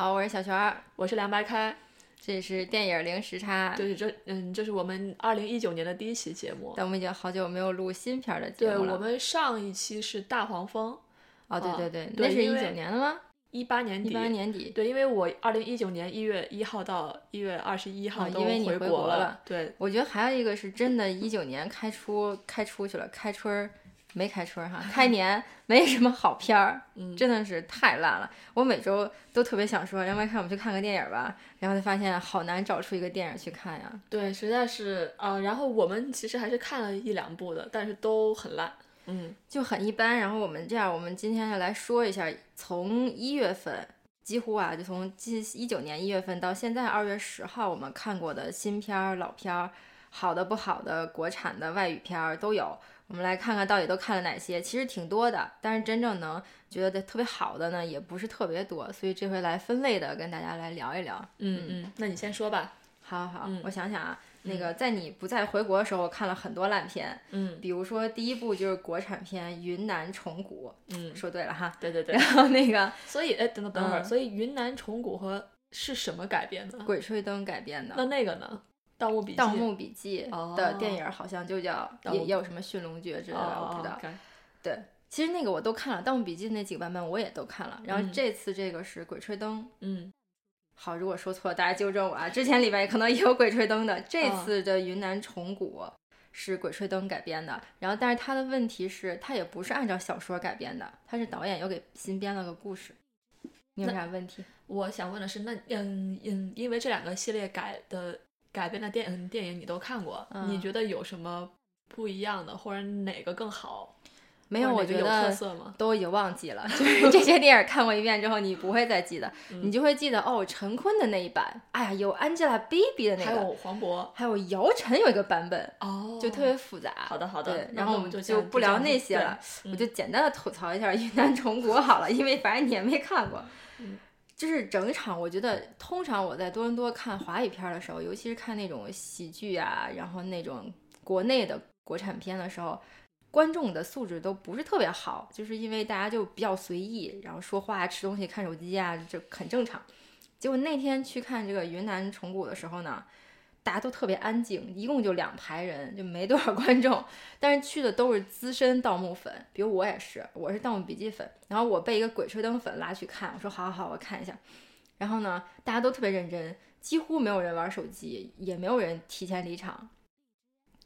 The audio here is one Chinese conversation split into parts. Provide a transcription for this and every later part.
好，我是小泉儿，我是凉白开，这是电影零时差。对，这嗯，这是我们二零一九年的第一期节目。但我们已经好久没有录新片的节对，目了。对我们上一期是大黄蜂，哦，对啊对对，对那是一九年的吗？一八年底。一八年底。对，因为我二零一九年一月一号到一月二十一号都为你回回国了了。对，我觉得还有一个是真的，一九年开出开出去了，开春儿没开春儿哈，开年没什么好片儿，嗯真的是太烂了。我每周都特别想说，要不然看我们去看个电影吧，然后就发现好难找出一个电影去看呀。对，实在是啊、然后我们其实还是看了一两部的，但是都很烂。嗯，就很一般。然后我们这样，我们今天就来说一下，从一月份几乎啊，就从今一九年一月份到现在二月十号，我们看过的新片儿、老片儿，好的不好的，国产的、外语片儿都有。我们来看看到底都看了哪些，其实挺多的，但是真正能觉得特别好的呢，也不是特别多。所以这回来分类的跟大家来聊一聊。嗯嗯，那你先说吧。好好，嗯我想想啊，那个在你不在回国的时候，我看了很多烂片，嗯比如说第一部就是国产片《云南虫谷》，嗯，说对了哈。对对对然。后那个 所以，哎，等等等会儿，嗯所以云南虫谷和是什么改编的？《鬼吹灯》改编的那那个呢？盗墓笔《记。盗墓笔记》的电哦影好像就叫，也也有什么驯龙诀之类的，我不知道。对，其实那个我都看了，《盗墓笔记》那几个版本我也都看了。然后嗯这次这个是《鬼吹灯》，嗯好，如果说错了，大家纠正我啊。之前里边可能也有《鬼吹灯》的，这哦次的云南虫谷是《鬼吹灯》改编的。然后，但是它的问题是，它也不是按照小说改编的，它是导演又给新编了个故事。你有那啥问题？我想问的是，那嗯嗯，因为这两个系列改的改编的电影电影你都看过，你嗯觉得有什么不一样的，或者哪个更好？没有，我觉得特色吗？都已经忘记了，就是这些电影看过一遍之后，你不会再记得，嗯你就会记得哦，陈坤的那一版，哎呀，有 Angelababy 的那个，还有黄渤还有姚晨有一个版本，哦就特别复杂。好的好的对，然后我们就这样不聊那些了，嗯我就简单的吐槽一下云南虫谷好了，因为反正你也没看过。就是整场，我觉得通常我在多伦多看华语片的时候，尤其是看那种喜剧啊，然后那种国内的国产片的时候，观众的素质都不是特别好，就是因为大家就比较随意，然后说话、吃东西、看手机啊，这很正常。结果那天去看这个云南虫谷的时候呢，大家都特别安静，一共就两排人，就没多少 观众，但是去的都是资深盗墓粉，比如我也是，我是《盗墓笔记》粉，然后我被一个《鬼吹灯》粉拉去看，我说好好好，我看一下。然后呢，大家都特别认真，几乎没有人玩手机，也没有人提前离场。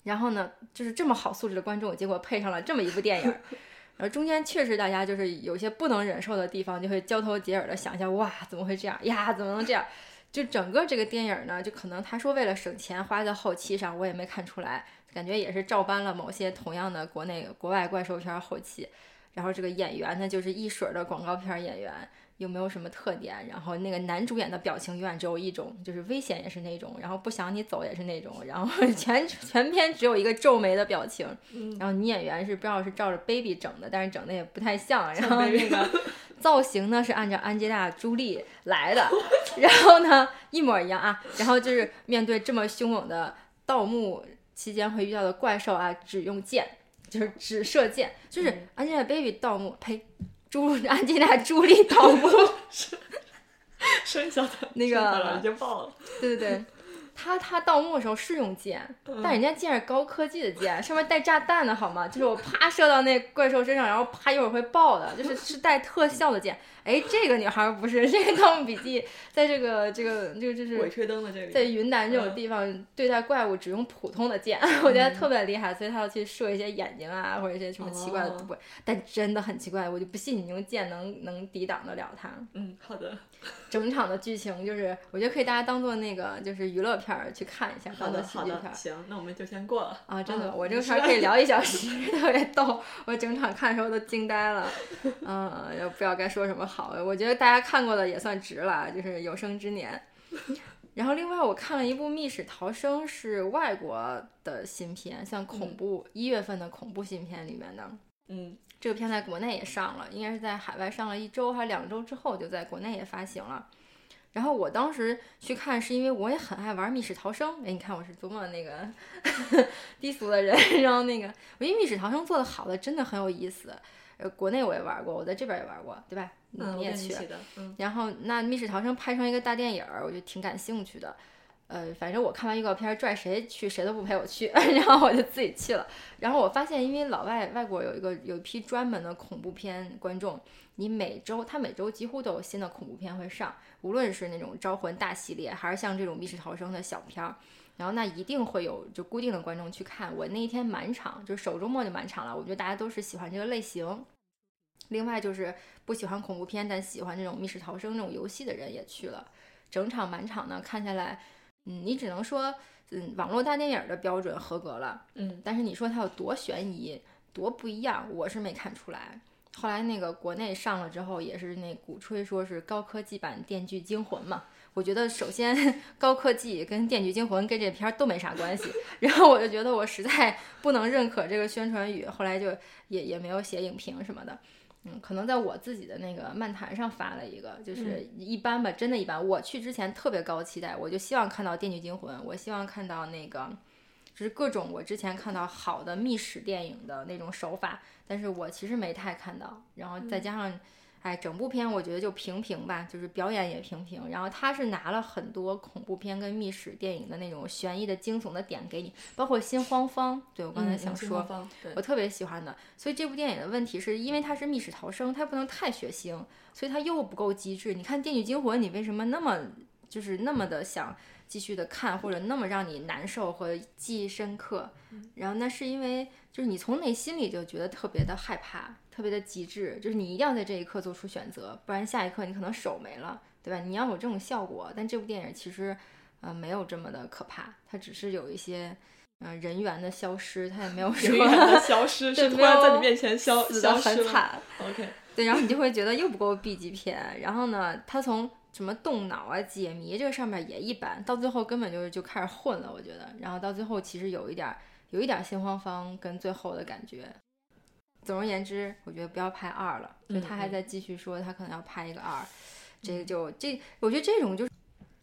然后呢，就是这么好素质的观众，结果配上了这么一部电影儿，然后中间确实大家就是有些不能忍受的地方，就会交头接耳的想一下，哇，怎么会这样呀？怎么能这样？就整个这个电影呢，就可能他说为了省钱花在后期上，我也没看出来，感觉也是照搬了某些同样的国内国外怪兽片后期。然后这个演员呢，就是一水的广告片演员，又没有什么特点。然后那个男主演的表情永远只有一种，就是危险也是那种，然后不想你走也是那种，然后 全全篇只有一个皱眉的表情。嗯然后女演员是不知道是照着 baby 整的，但是整的也不太像。然后那个 造型呢是按照安吉拉·朱莉来的，然后呢一模一样啊。然后就是面对这么凶猛的盗墓期间会遇到的怪兽啊，只用剑，就是只射箭，就是嗯 Angelababy 盗墓，呸，朱 安吉拉·朱莉 盗墓，剩下的那个已经爆了。对对对。他他盗墓的时候是用剑，但人家剑是高科技的剑，上面带炸弹的好吗？就是我啪射到那怪兽身上，然后啪一会儿会爆的，就是 是带特效的剑。哎，这个女孩儿不是这个《盗墓笔记》，在这个这个这个就是鬼吹灯的这个，在云南这种嗯地方对待怪物只用普通的剑，我觉得特别厉害，所以他要去射一些眼睛啊，或者一些什么奇怪的哦部位。但真的很奇怪，我就不信你用剑能能抵挡得了他。嗯，好的，整场的剧情就是，我觉得可以大家当做那个就是娱乐片儿去看一下，当做喜，剧片儿。行，那我们就先过了啊，真的，嗯我这个片儿可以 聊一小时，特别逗。我整场看的时候都惊呆了，嗯，也不知道该说什么好。我觉得大家看过的也算值了，就是有生之年。然后另外我看了一部《密室逃生》，是外国的新片，像恐怖一、月份的恐怖新片里面的。嗯这个片在国内也上了，应该是在海外上了一周还是两周之后，就在国内也发行了。然后我当时去看，是因为我也很爱玩密室逃生。哎，你看我是多么那个 低俗的人。然后那个，我因为密室逃生做的好的真的很有意思。呃，国内我也玩过，我在这边也玩过，对吧？嗯，你也去。嗯。然后那《密室逃生》拍成一个大电影，我就挺感兴趣的。呃，反正我看完预告片儿，拽谁去谁都不陪我去，然后我就自己去了。然后我发现，因为老外外国有一个有一批专门的恐怖片观众，你每周他每周几乎都有新的恐怖片会上，无论是那种招魂大系列，还是像这种密室逃生的小片儿。然后那一定会有就固定的观众去看。我那一天满场，就是首周末就满场了。我觉得大家都是喜欢这个类型。另外就是不喜欢恐怖片，但喜欢这种密室逃生这种游戏的人也去了，整场满场呢，看下来，嗯，你只能说，嗯，网络大电影的标准合格了，嗯，但是你说它有多悬疑，多不一样，我是没看出来。后来那个国内上了之后，也是那鼓吹说是高科技版《电锯惊魂》嘛。我觉得首先 高科技跟《电锯惊魂》跟这片儿都没啥关系，然后我就觉得我实在不能认可这个宣传语，后来就也也没有写影评什么的。嗯，可能在我自己的那个漫谈上发了一个，就是一般吧，真的一般。我去之前特别高期待，我就希望看到《电锯惊魂》，我希望看到那个。就是各种我之前看到好的密室电影的那种手法，但是我其实没太看到。然后再加上，哎，整部片我觉得就平平吧，就是表演也平平。然后他是拿了很多恐怖片跟密室电影的那种悬疑的惊悚的点给你，包括《心慌方》，对我刚才想说，我特别喜欢的。所以这部电影的问题是因为它是密室逃生，它不能太血腥，所以它又不够机智。你看《电锯惊魂》，你为什么那么就是那么的想？继续的看，或者那么让你难受和记忆深刻，然后那是因为就是你从内心里就觉得特别的害怕，特别的极致，就是你一定要在这一刻做出选择，不然下一刻你可能手没了，对吧？你要有这种效果，但这部电影其实呃没有这么的可怕，它只是有一些呃人员的消失，它也没有说人员的消失是突然在你面前消死的很惨，OK，对，然后你就会觉得又不够 B 级片，然后呢，它从什么动脑啊、解谜这个上面也一般，到最后根本就就开始混了，我觉得。然后到最后其实有一点，有一点心慌慌跟最后的感觉。总而言之，我觉得不要拍二了，就他还在继续说他可能要拍一个二，这个就这，我觉得这种就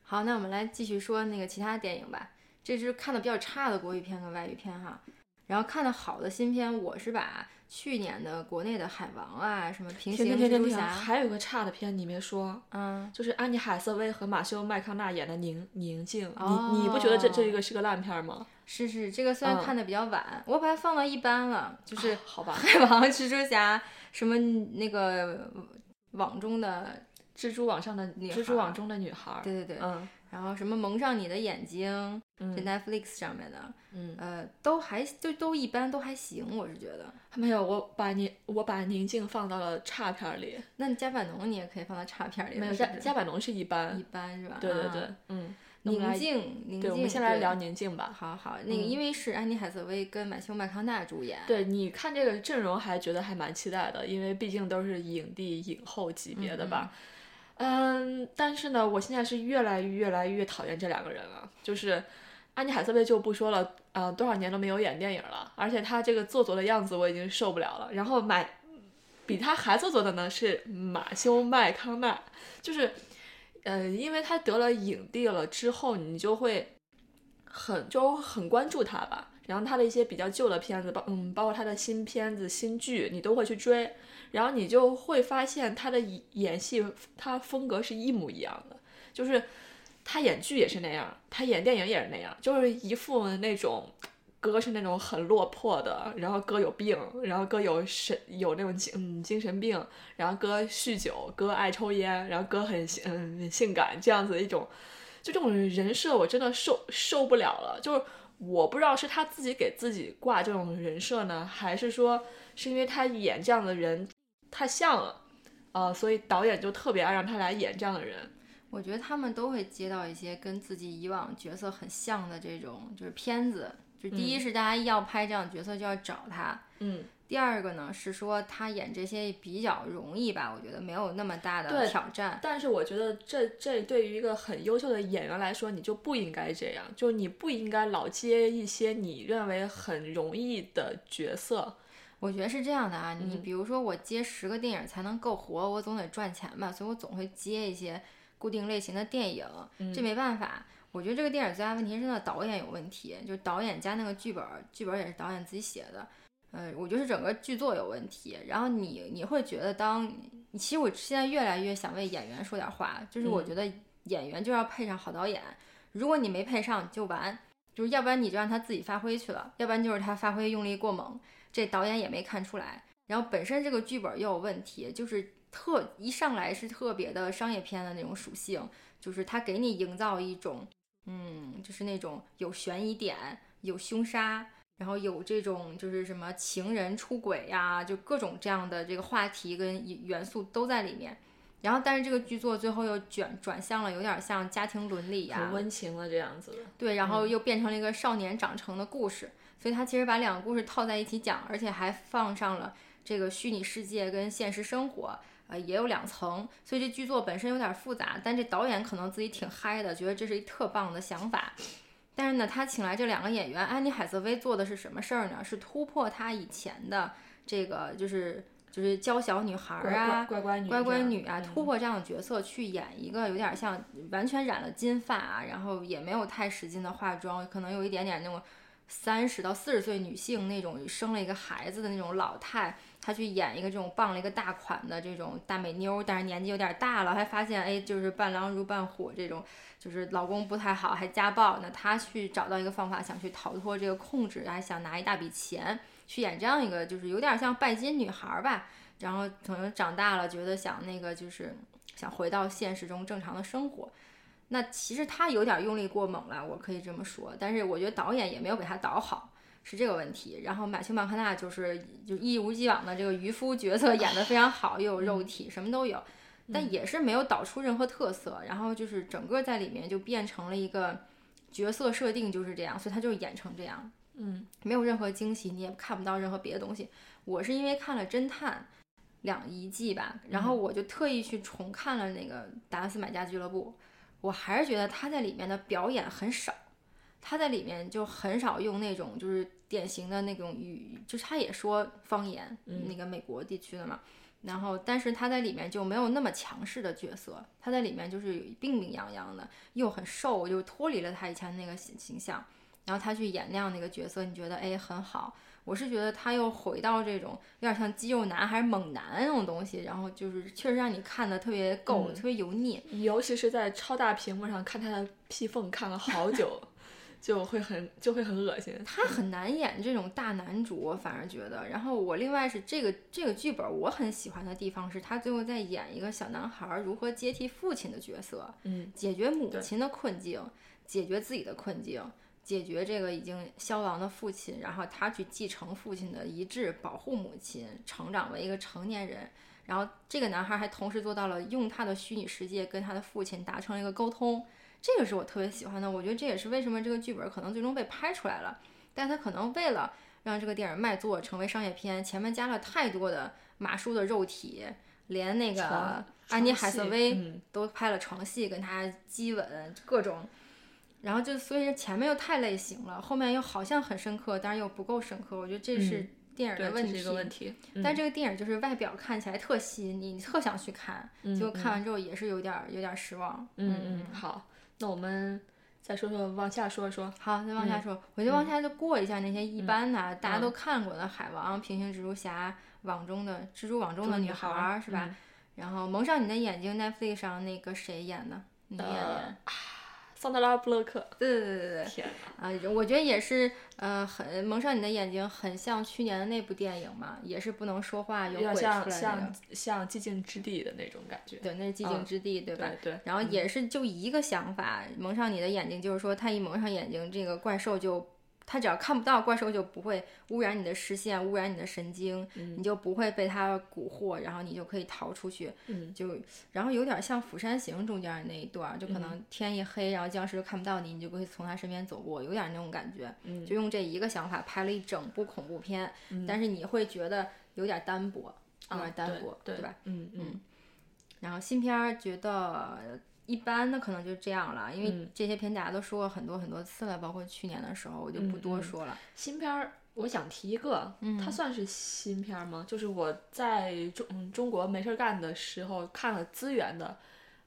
好。那我们来继续说那个其他电影吧，这是看的比较差的国语片和外语片哈。然后看的好的新片，我是把。去年的国内的海王啊，什么平行蜘蛛侠，还有个差的片你没说，嗯，就是安妮海瑟薇和马修麦康纳演的《宁宁静》，你你不觉得这这一个是个烂片吗？是是，这个虽然看的比较晚，我把它放到一般了，就是好吧。海王、蜘蛛侠，什么那个网中的蜘蛛网上的女孩蜘蛛网中的女孩，对对对，嗯。然后什么蒙上你的眼睛，这 Netflix 上面的，嗯，呃，都还就都一般，都还行，我是觉得。没有，我把宁我把宁静放到了差片里。那你加百农你也可以放到差片里。没有加加百农是一般，一般是吧？对对对，嗯。宁静，宁静。我们先来聊宁静吧。好好，那个因为是安妮海瑟薇跟马修麦康纳主演。对，你看这个阵容还觉得还蛮期待的，因为毕竟都是影帝影后级别的吧。嗯，但是呢，我现在是越来越来越讨厌这两个人了。就是安妮海瑟薇就不说了，呃，多少年都没有演电影了，而且她这个做作的样子我已经受不了了。然后买比她还做作的呢是马修麦康纳，就是呃，因为他得了影帝了之后，你就会很就很关注他吧。然后他的一些比较旧的片子，包嗯，包括他的新片子、新剧，你都会去追。然后你就会发现他的演戏，他风格是一模一样的，就是他演剧也是那样，他演电影也是那样，就是一副那种哥是那种很落魄的，然后哥有病，然后哥有神有那种精嗯精神病，然后哥酗酒，哥爱抽烟，然后哥很嗯性感这样子的一种，就这种人设我真的受受不了了，就是我不知道是他自己给自己挂这种人设呢，还是说是因为他演这样的人。太像了，呃，所以导演就特别爱让他来演这样的人。我觉得他们都会接到一些跟自己以往角色很像的这种就是片子。就第一是大家要拍这样角色就要找他，嗯。第二个呢是说他演这些比较容易吧，我觉得没有那么大的挑战。但是我觉得这这对于一个很优秀的演员来说，你就不应该这样，就你不应该老接一些你认为很容易的角色。我觉得是这样的啊，你比如说我接十个电影才能够活，我总得赚钱吧，所以我总会接一些固定类型的电影，这没办法。我觉得这个电影最大问题是那导演有问题，就是导演加那个剧本，剧本也是导演自己写的。呃，我觉得是整个剧作有问题。然后你你会觉得当，其实我现在越来越想为演员说点话，就是我觉得演员就要配上好导演，如果你没配上就完，就是要不然你就让他自己发挥去了，要不然就是他发挥用力过猛，这导演也没看出来。然后本身这个剧本又有问题，就是特一上来是特别的商业片的那种属性，就是他给你营造一种，嗯，就是那种有悬疑点、有凶杀，然后有这种就是什么情人出轨呀，就各种这样的这个话题跟元素都在里面。然后但是这个剧作最后又卷转向了有点像家庭伦理呀，很温情了这样子的。对，然后又变成了一个少年长成的故事，所以他其实把两个故事套在一起讲，而且还放上了。这个虚拟世界跟现实生活，呃，也有两层，所以这剧作本身有点复杂。但这导演可能自己挺嗨的，觉得这是一特棒的想法。但是呢，他请来这两个演员，安妮海瑟薇做的是什么事儿呢？是突破他以前的这个，就是就是娇小女孩啊，乖乖女，乖乖女啊，突破这样的角色，去演一个有点像完全染了金发啊，然后也没有太使劲的化妆，可能有一点点那种三十到四十岁女性那种生了一个孩子的那种老态。她去演一个这种傍了一个大款的这种大美妞，但是年纪有点大了，还发现哎，就是伴郎如伴虎这种，就是老公不太好，还家暴。那她去找到一个方法，想去逃脱这个控制，还想拿一大笔钱去演这样一个，就是有点像拜金女孩吧。然后可能长大了，觉得想那个就是想回到现实中正常的生活。那其实她有点用力过猛了，我可以这么说。但是我觉得导演也没有给她导好。是这个问题，然后马修·麦康纳就是就一如既往的这个渔夫角色演得非常好，又有肉体，什么都有，但也是没有导出任何特色。然后就是整个在里面就变成了一个角色设定就是这样，所以他就演成这样，嗯，没有任何惊喜，你也看不到任何别的东西。我是因为看了《侦探》两一季吧，然后我就特意去重看了那个《达拉斯买家俱乐部》，我还是觉得他在里面的表演很少。他在里面就很少用那种就是典型的那种语，就是他也说方言，那个美国地区的嘛。然后，但是他在里面就没有那么强势的角色，他在里面就是病病殃殃的，又很瘦，就脱离了他以前那个形形象。然后他去演那样的一个角色，你觉得哎很好。我是觉得他又回到这种有点像肌肉男还是猛男那种东西，然后就是确实让你看的特别够，特别油腻。尤其是在超大屏幕上看他的屁缝，看了好久。就会很就会很恶心，他很难演这种大男主，我反而觉得。然后我另外是这个这个剧本我很喜欢的地方是，他最后在演一个小男孩如何接替父亲的角色，嗯，解决母亲的困境，解决自己的困境，解决这个已经消亡的父亲，然后他去继承父亲的遗志，保护母亲，成长为一个成年人。然后这个男孩还同时做到了用他的虚拟世界跟他的父亲达成了一个沟通。这个是我特别喜欢的，我觉得这也是为什么这个剧本可能最终被拍出来了。但他可能为了让这个电影卖座，成为商业片，前面加了太多的马叔的肉体，连那个安妮海瑟薇都拍了床戏，跟他激吻各种，然后就所以前面又太类型了，后面又好像很深刻，但是又不够深刻。我觉得这是电影的问题。一个问题。但这个电影就是外表看起来特吸引你，你特想去看，结果看完之后也是有点有点失望。嗯嗯，好。那我们再说说，往下说说。好，再往下说。我就往下就过一下那些一般的，大家都看过的《海王》《平行蜘蛛侠》《网中的蜘蛛网中的女孩》是吧？然后蒙上你的眼睛，Netflix 上那个谁演的女演员？桑德拉布洛克，对对对对对，天啊，我觉得也是，呃，很蒙上你的眼睛，很像去年的那部电影嘛，也是不能说话有鬼出来的，像像寂静之地的那种感觉，对，那是寂静之地，对吧？对。然后也是就一个想法，蒙上你的眼睛，就是说他一蒙上眼睛，这个怪兽就。它只要看不到怪兽，就不会污染你的视线，污染你的神经，你就不会被它蛊惑，然后你就可以逃出去。就然后有点像《釜山行》中间那一段，就可能天一黑，然后僵尸就看不到你，你就不会从他身边走过，有点那种感觉。就用这一个想法拍了一整部恐怖片，但是你会觉得有点单薄，有点单薄，对吧？嗯嗯。然后新片儿觉得。一般的可能就这样了，因为这些片大家都说过很多很多次了，包括去年的时候，我就不多说了。新片儿，我想提一个，它算是新片吗？就是我在中中国没事干的时候看了资源的，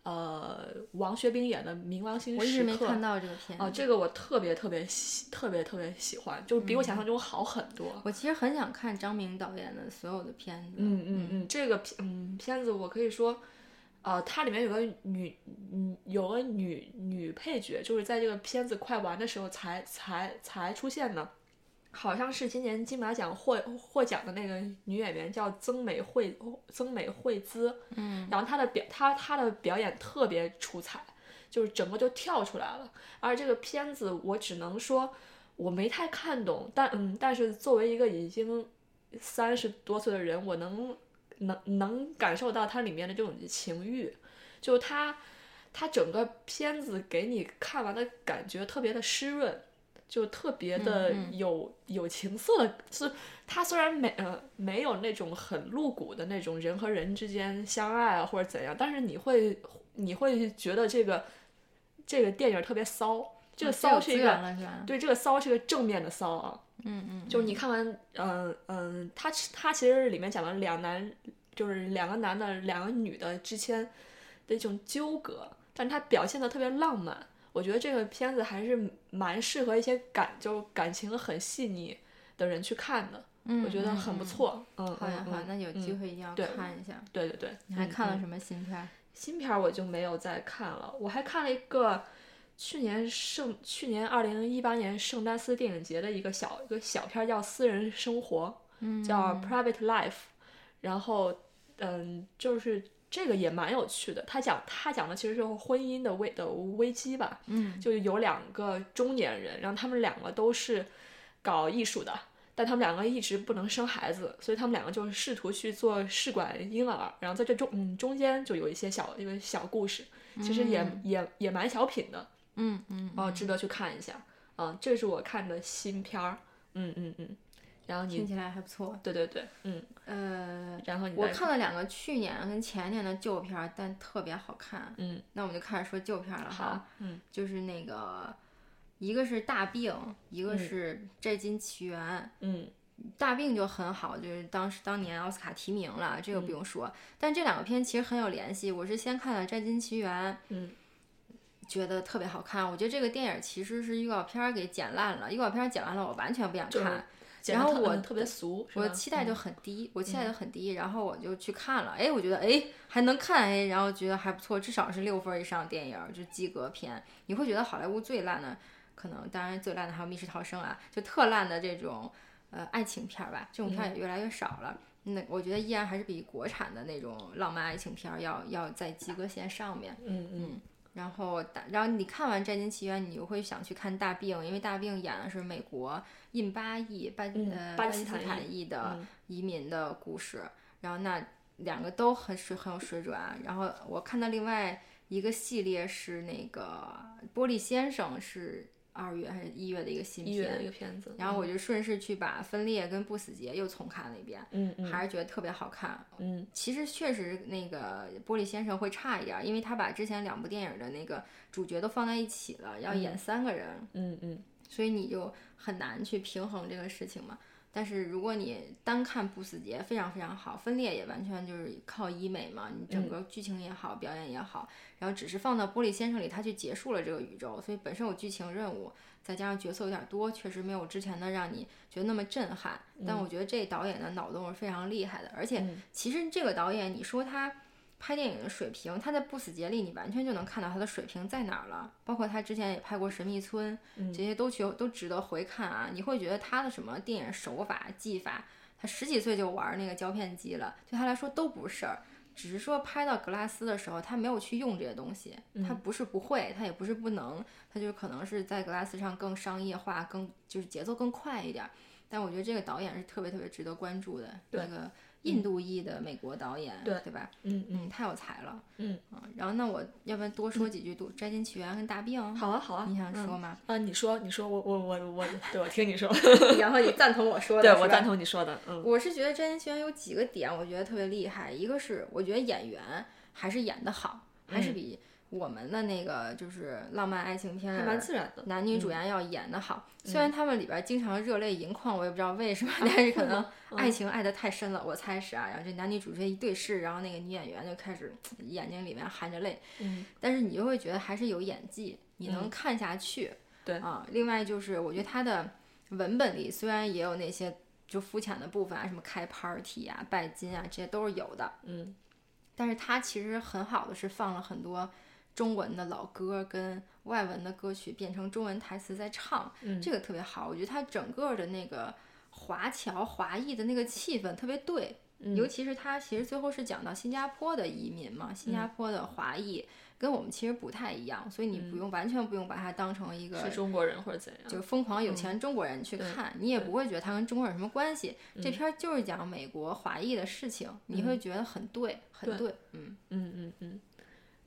呃王学兵演的《冥王星时刻》。我一直没看到这个片啊，这个我特别特别喜，特别特别喜欢，就是比我想象中好很多。我其实很想看张明导演的所有的片子。嗯嗯嗯，这个片嗯片子我可以说，呃，它里面有个女嗯有个女女配角，就是在这个片子快完的时候才才才出现的。好像是今年金马奖获获奖的那个女演员叫曾美惠曾美惠姿，嗯，然后她的表她她的表演特别出彩，就是整个就跳出来了。而这个片子我只能说我没太看懂，但嗯，但是作为一个已经三十多岁的人，我能能能感受到它里面的这种情欲，就它它整个片子给你看完的感觉特别的湿润。就特别的有有情色的，是它虽然没呃没有那种很露骨的那种人和人之间相爱啊或者怎样，但是你会你会觉得这个这个电影特别骚，这个骚是一个对这个骚是个正面的骚啊，嗯嗯，就是你看完嗯嗯，他他其实里面讲了两男就是两个男的两个女的之间的一种纠葛，但他表现的特别浪漫。我觉得这个片子还是蛮适合一些感就感情很细腻的人去看的，我觉得很不错。嗯，好呀好，那有机会一定要看一下。对对对，你还看了什么新片？新片我就没有再看了，我还看了一个去年圣去年二零一八年圣丹斯电影节的一个小一个小片，叫《私人生活》，叫《Private Life》，然后嗯就是。这个也蛮有趣的，他讲他讲的其实是婚姻的危的危机吧，嗯，就有两个中年人，然后他们两个都是搞艺术的，但他们两个一直不能生孩子，所以他们两个就试图去做试管婴儿，然后在这中嗯中间就有一些小一个小故事，其实也也也蛮小品的，嗯嗯，哦，值得去看一下，啊，这是我看的新片儿，嗯嗯嗯。然后你听起来还不错，对对对，嗯呃，然后你我看了两个去年跟前年的旧片，但特别好看，嗯，那我们就开始说旧片了哈，嗯，就是那个一个是大病，一个是摘金奇缘，嗯，大病就很好，就是当时当年奥斯卡提名了，这个不用说，但这两个片其实很有联系，我是先看了摘金奇缘，嗯，觉得特别好看，我觉得这个电影其实是预告片给剪烂了，预告片剪完了我完全不想看。然后我特别俗，我期待就很低，我期待就很低，然后我就去看了，哎，我觉得哎还能看哎，然后觉得还不错，至少是六分以上电影，就及格片。你会觉得好莱坞最烂的，可能当然最烂的还有《密室逃生》啊，就特烂的这种呃爱情片吧，这种片也越来越少了。那我觉得依然还是比国产的那种浪漫爱情片要要在及格线上面。嗯嗯。然后，然后你看完《战金奇缘》，你就会想去看《大病》，因为《大病》演的是美国印巴裔巴呃巴基斯坦裔的移民的故事。然后那两个都很水很有水准。然后我看到另外一个系列是那个《玻璃先生》是。二月还是一月的一个新片，一个片子，然后我就顺势去把《分裂》跟《不死劫》又重看了一遍，嗯嗯，还是觉得特别好看，嗯，其实确实那个《玻璃先生》会差一点，因为他把之前两部电影的那个主角都放在一起了，要演三个人，嗯嗯，所以你就很难去平衡这个事情嘛。但是如果你单看《不死劫》，非常非常好，《分裂》也完全就是靠医美嘛，你整个剧情也好，表演也好，然后只是放到《玻璃先生》里，他去结束了这个宇宙，所以本身有剧情任务，再加上角色有点多，确实没有之前的让你觉得那么震撼。但我觉得这导演的脑洞是非常厉害的，而且其实这个导演，你说他。拍电影的水平，他在《不死劫》里，你完全就能看到他的水平在哪儿了。包括他之前也拍过《神秘村》，这些都去都值得回看啊。你会觉得他的什么电影手法技法，他十几岁就玩那个胶片机了，对他来说都不是事儿。只是说拍到格拉斯的时候，他没有去用这些东西。他不是不会，他也不是不能，他就可能是在格拉斯上更商业化，更就是节奏更快一点。但我觉得这个导演是特别特别值得关注的那个。印度裔的美国导演，对对吧？嗯嗯，太有才了。嗯然后那我要不然多说几句《都摘金奇缘》跟《大病》。好啊好啊，你想说吗？啊，你说你说，我我我我，对我听你说。然后你赞同我说的？对我赞同你说的。嗯，我是觉得《摘金奇缘》有几个点，我觉得特别厉害。一个是我觉得演员还是演得好，还是比。我们的那个就是浪漫爱情片，还蛮自然的，男女主演要演的好。虽然他们里边经常热泪盈眶，我也不知道为什么，但是可能爱情爱得太深了，我猜是啊。然后这男女主角一对视，然后那个女演员就开始 眼睛里面含着泪，嗯，但是你就会觉得还是有演技，你能看下去。对啊，另外就是我觉得他的文本里虽然也有那些就肤浅的部分啊，什么开 party 啊、拜金啊，这些都是有的。嗯，但是他其实很好的是放了很多中文的老歌跟外文的歌曲变成中文台词在唱，嗯。这个特别好。我觉得它整个的那个华侨华裔的那个气氛特别对，嗯。尤其是它其实最后是讲到新加坡的移民嘛，新嗯加坡的华裔。跟我们其实不太一样，所以你不用、完全不用把它当成一个中国人或者怎样，就是疯狂有钱中国人去看，你也不会觉得他跟中国人有什么关系。这片儿就是讲美国华裔的事情，你会觉得很对，很对，嗯。嗯嗯嗯，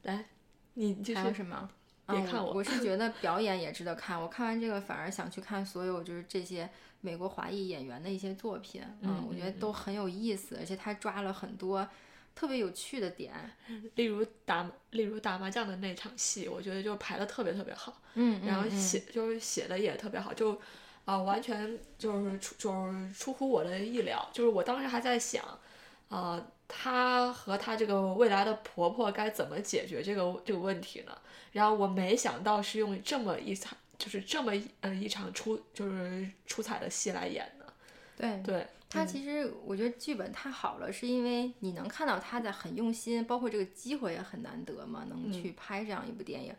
来，你就还有什么？别看我嗯我是觉得 表演也值得看。我看完这个，反而想去看所有就是这些美国华裔演员的一些作品。嗯我觉得都很有意思，而且他抓了很多特别有趣的点。例如打例如打麻将的那场戏，我觉得就排的特别特别好，嗯，然后嗯写就是写的也特别好，就啊、完全就是出就是出乎我的意料，就是我当时还在想，啊、她和她这个未来的婆婆该怎么解决这个这个问题呢？然后我没想到是用这么一场就是这么一呃一场出就是出彩的戏来演的，对。对，他其实我觉得剧本太好了，是因为你能看到她在很用心，包括这个机会也很难得嘛，能去拍这样一部电影。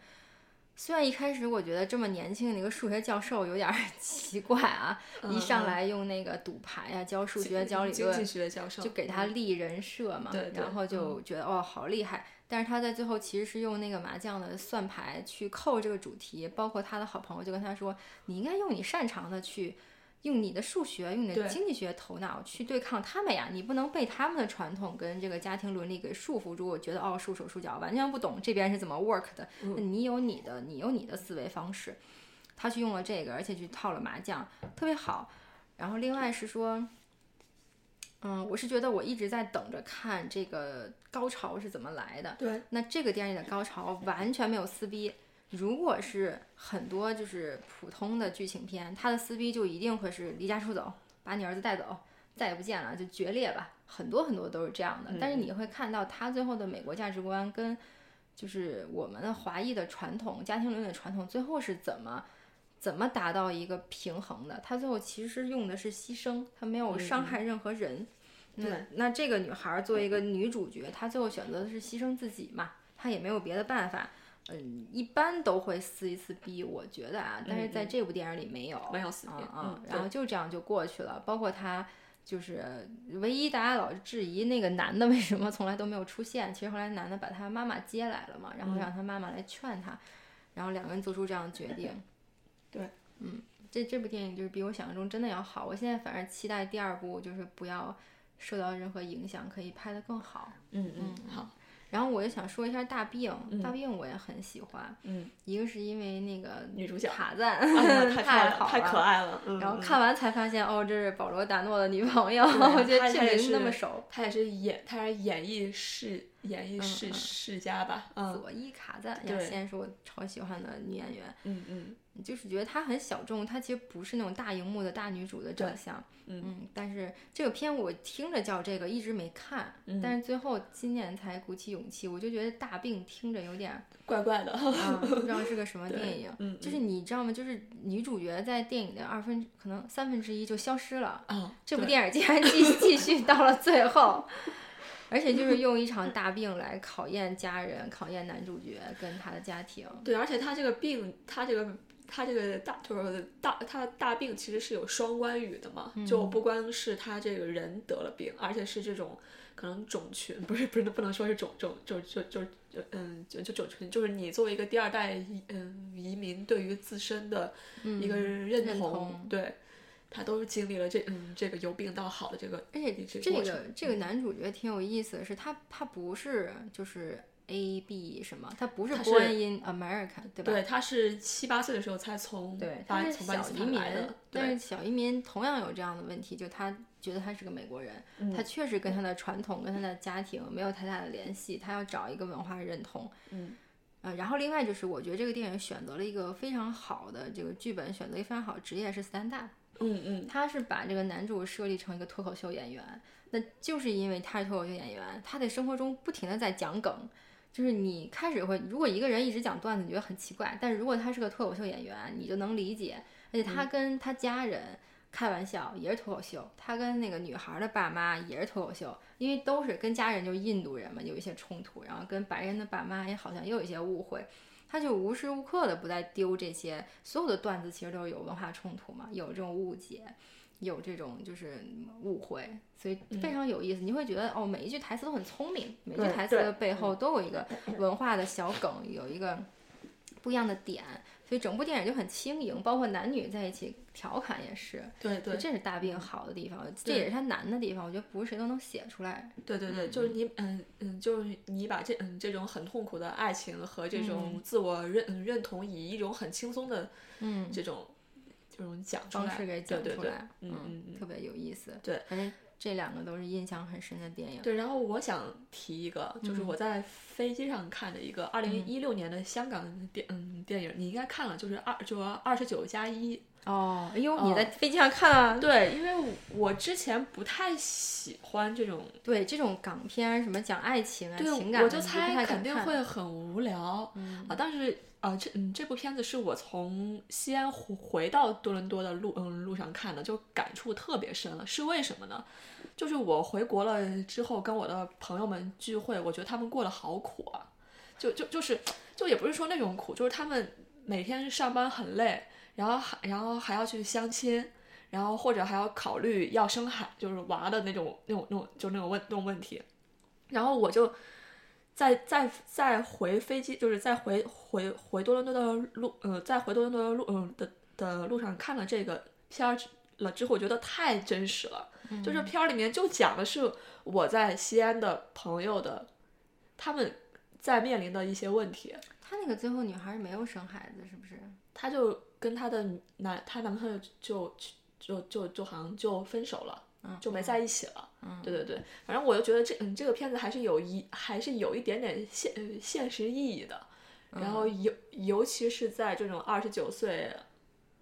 虽然一开始我觉得这么年轻的一个数学教授有点儿 奇怪啊，一上来用那个赌牌啊，教数学、教理经济论，学教授就给他立人设嘛，然后就觉得哦好厉害。但是他在最后其实是用那个麻将的算牌去扣这个主题，包括他的好朋友就跟他说，你应该用你擅长的去。用你的数学，用你的经济学头脑去对抗他们呀！你不能被他们的传统跟这个家庭伦理给束缚住。我觉得哦，束手束脚，完全不懂这边是怎么 work 的。那你有你的，你有你的思维方式。他去用了这个，而且去套了麻将，特别好。然后另外是说，嗯，我是觉得我一直在等着看这个高潮是怎么来的。对，那这个电影的高潮完全没有撕逼。如果是很多就是普通的剧情片，他的撕逼就一定会是离家出走，把你儿子带走，再也不见了，就决裂吧。很多很多都是这样的。但是你会看到他最后的美国价值观跟就是我们的华裔的传统家庭伦理传统最后是怎么怎么达到一个平衡的？他最后其实用的是牺牲，他没有伤害任何人。那那这个女孩作为一个女主角，她最后选择的是牺牲自己嘛？她也没有别的办法。嗯，一般都会撕一次逼，我觉得啊，但是在这部电影里没有，没有撕逼啊然后就这样就过去了。包括他就是唯一大家老质疑那个男的为什么从来都没有出现，其实后来男的把他妈妈接来了嘛，然后让他妈妈来劝他，然后两个人做出这样的决定。对，嗯，这这部电影就是比我想象中真的要好。我现在反正期待第二部就是不要受到任何影响，可以拍得更好。嗯嗯，好，然后我就想说一下大病，大病我也很喜欢，嗯，一个是因为那个女主角卡赞、啊 太太好太可爱了，嗯然后嗯。看完才发现，哦，这是保罗·达诺的女朋友，我觉得她她也姓名那是么熟。他也是演，她是演艺世演艺世嗯。世家吧，嗯。佐伊·卡赞，对。雅仙是我超喜欢的女演员，嗯嗯就是觉得她很小众，她其实不是那种大荧幕的大女主的长相，嗯但是这个片我听着叫这个，一直没看，嗯但是最后今年才鼓起勇气，我就觉得大病听着有点，怪怪的，啊，不知道是个什么 电影，嗯就是你知道吗？就是女主角在电影的二分可能三分之一就消失了，啊，这部电影竟然继继续到了最后，而且就是用一场大病来考验家人，考验男主角跟他的家庭。对，而且他这个病，他这个他这个大就是大他的大病其实是有双关语的嘛，就嗯不光是他这个人得了病，而且是这种可能种群，不是不是不能说是种种就就就就嗯就就种群，就是你作为一个第二代移嗯移民，对于自身的一个认嗯认同，对。他都是经历了这嗯这个由病到好的这个，而且这这个这个男主角挺有意思的是，他他不是就是 A B 什么，他不是 Born in America，对吧？对，他是七八岁的时候才从对，他是小移民但是小移民同样有这样的问题，就他觉得他是个美国人，嗯他确实跟他的传统、跟他的家庭没有太大的联系，他要找一个文化认同。嗯，呃，然后另外就是我觉得这个电影选择了一个非常好的这个剧本，选择一个非常好的职业是 stand up。嗯嗯，他是把这个男主设立成一个脱口秀演员，那就是因为他是脱口秀演员，他在生活中不停的在讲梗。就是你开始会，如果一个人一直讲段子，你觉得很奇怪，但是如果他是个脱口秀演员，你就能理解。而且他跟他家人开玩笑也是脱口秀，他跟那个女孩的爸妈也是脱口秀，因为都是跟家人就是印度人嘛，有一些冲突，然后跟白人的爸妈也好像也有一些误会，他就无时无刻的不在丢这些，所有的段子其实都是有文化冲突嘛，有这种误解。有这种就是误会，所以非常有意思。你会觉得哦，每一句台词都很聪明，每句台词的背后都有一个文化的小梗，有一个不一样的点，所以整部电影就很轻盈。包括男女在一起调侃也是，对对，这是大病好的地方，这也是他难的地方。我觉得不是谁都能写出来。对对对，就是你嗯嗯，就是你把这嗯这种很痛苦的爱情和这种自我认认同，以一种很轻松的嗯这种。这种讲方式给讲出来，嗯特别有意思。对，反正这两个都是印象很深的电影。对，然后我想提一个，就是我在飞机上看的一个二零一六年的香港电嗯电影，你应该看了，就是二就二十九加一。哦，因为，你在飞机上看啊？对，因为我之前不太喜欢这种对这种港片，什么讲爱情啊、情感，我就猜肯定会很无聊嗯啊，但是。啊，这嗯，这部片子是我从西安回回到多伦多的路嗯路上看的，就感触特别深了。是为什么呢？就是我回国了之后，跟我的朋友们聚会，我觉得他们过得好苦啊。就就就是，就也不是说那种苦，就是他们每天上班很累，然后还然后还要去相亲，然后或者还要考虑要生孩就是娃的那种那种那种就那种问那种问题，然后我就。在在在回飞机，就是在回回回多伦多的路，呃，在回多伦多的路，嗯的的路上看了这个片儿了之后，我觉得太真实了。就是片儿里面就讲的是我在西安的朋友的，他们在面临的一些问题。他那个最后女孩没有生孩子，是不是？他就跟她的男，她男朋友就就就就好像就分手了。就没在一起了。嗯，对对对，反正我就觉得这嗯这个片子还是有一还是有一点点现现实意义的。然后尤尤其是在这种二十九岁，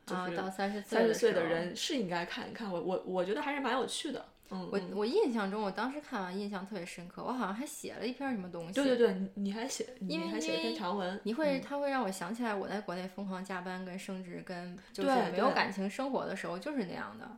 就是到三十三十岁的人是应该看一看。我我我觉得还是蛮有趣的。嗯，我我印象中，我当时看完印象特别深刻。我好像还写了一篇什么东西。对对对，你还写，因为还写了篇长文。你会，他会让我想起来我在国内疯狂加班跟升职跟就是没有感情生活的时候，就是那样的。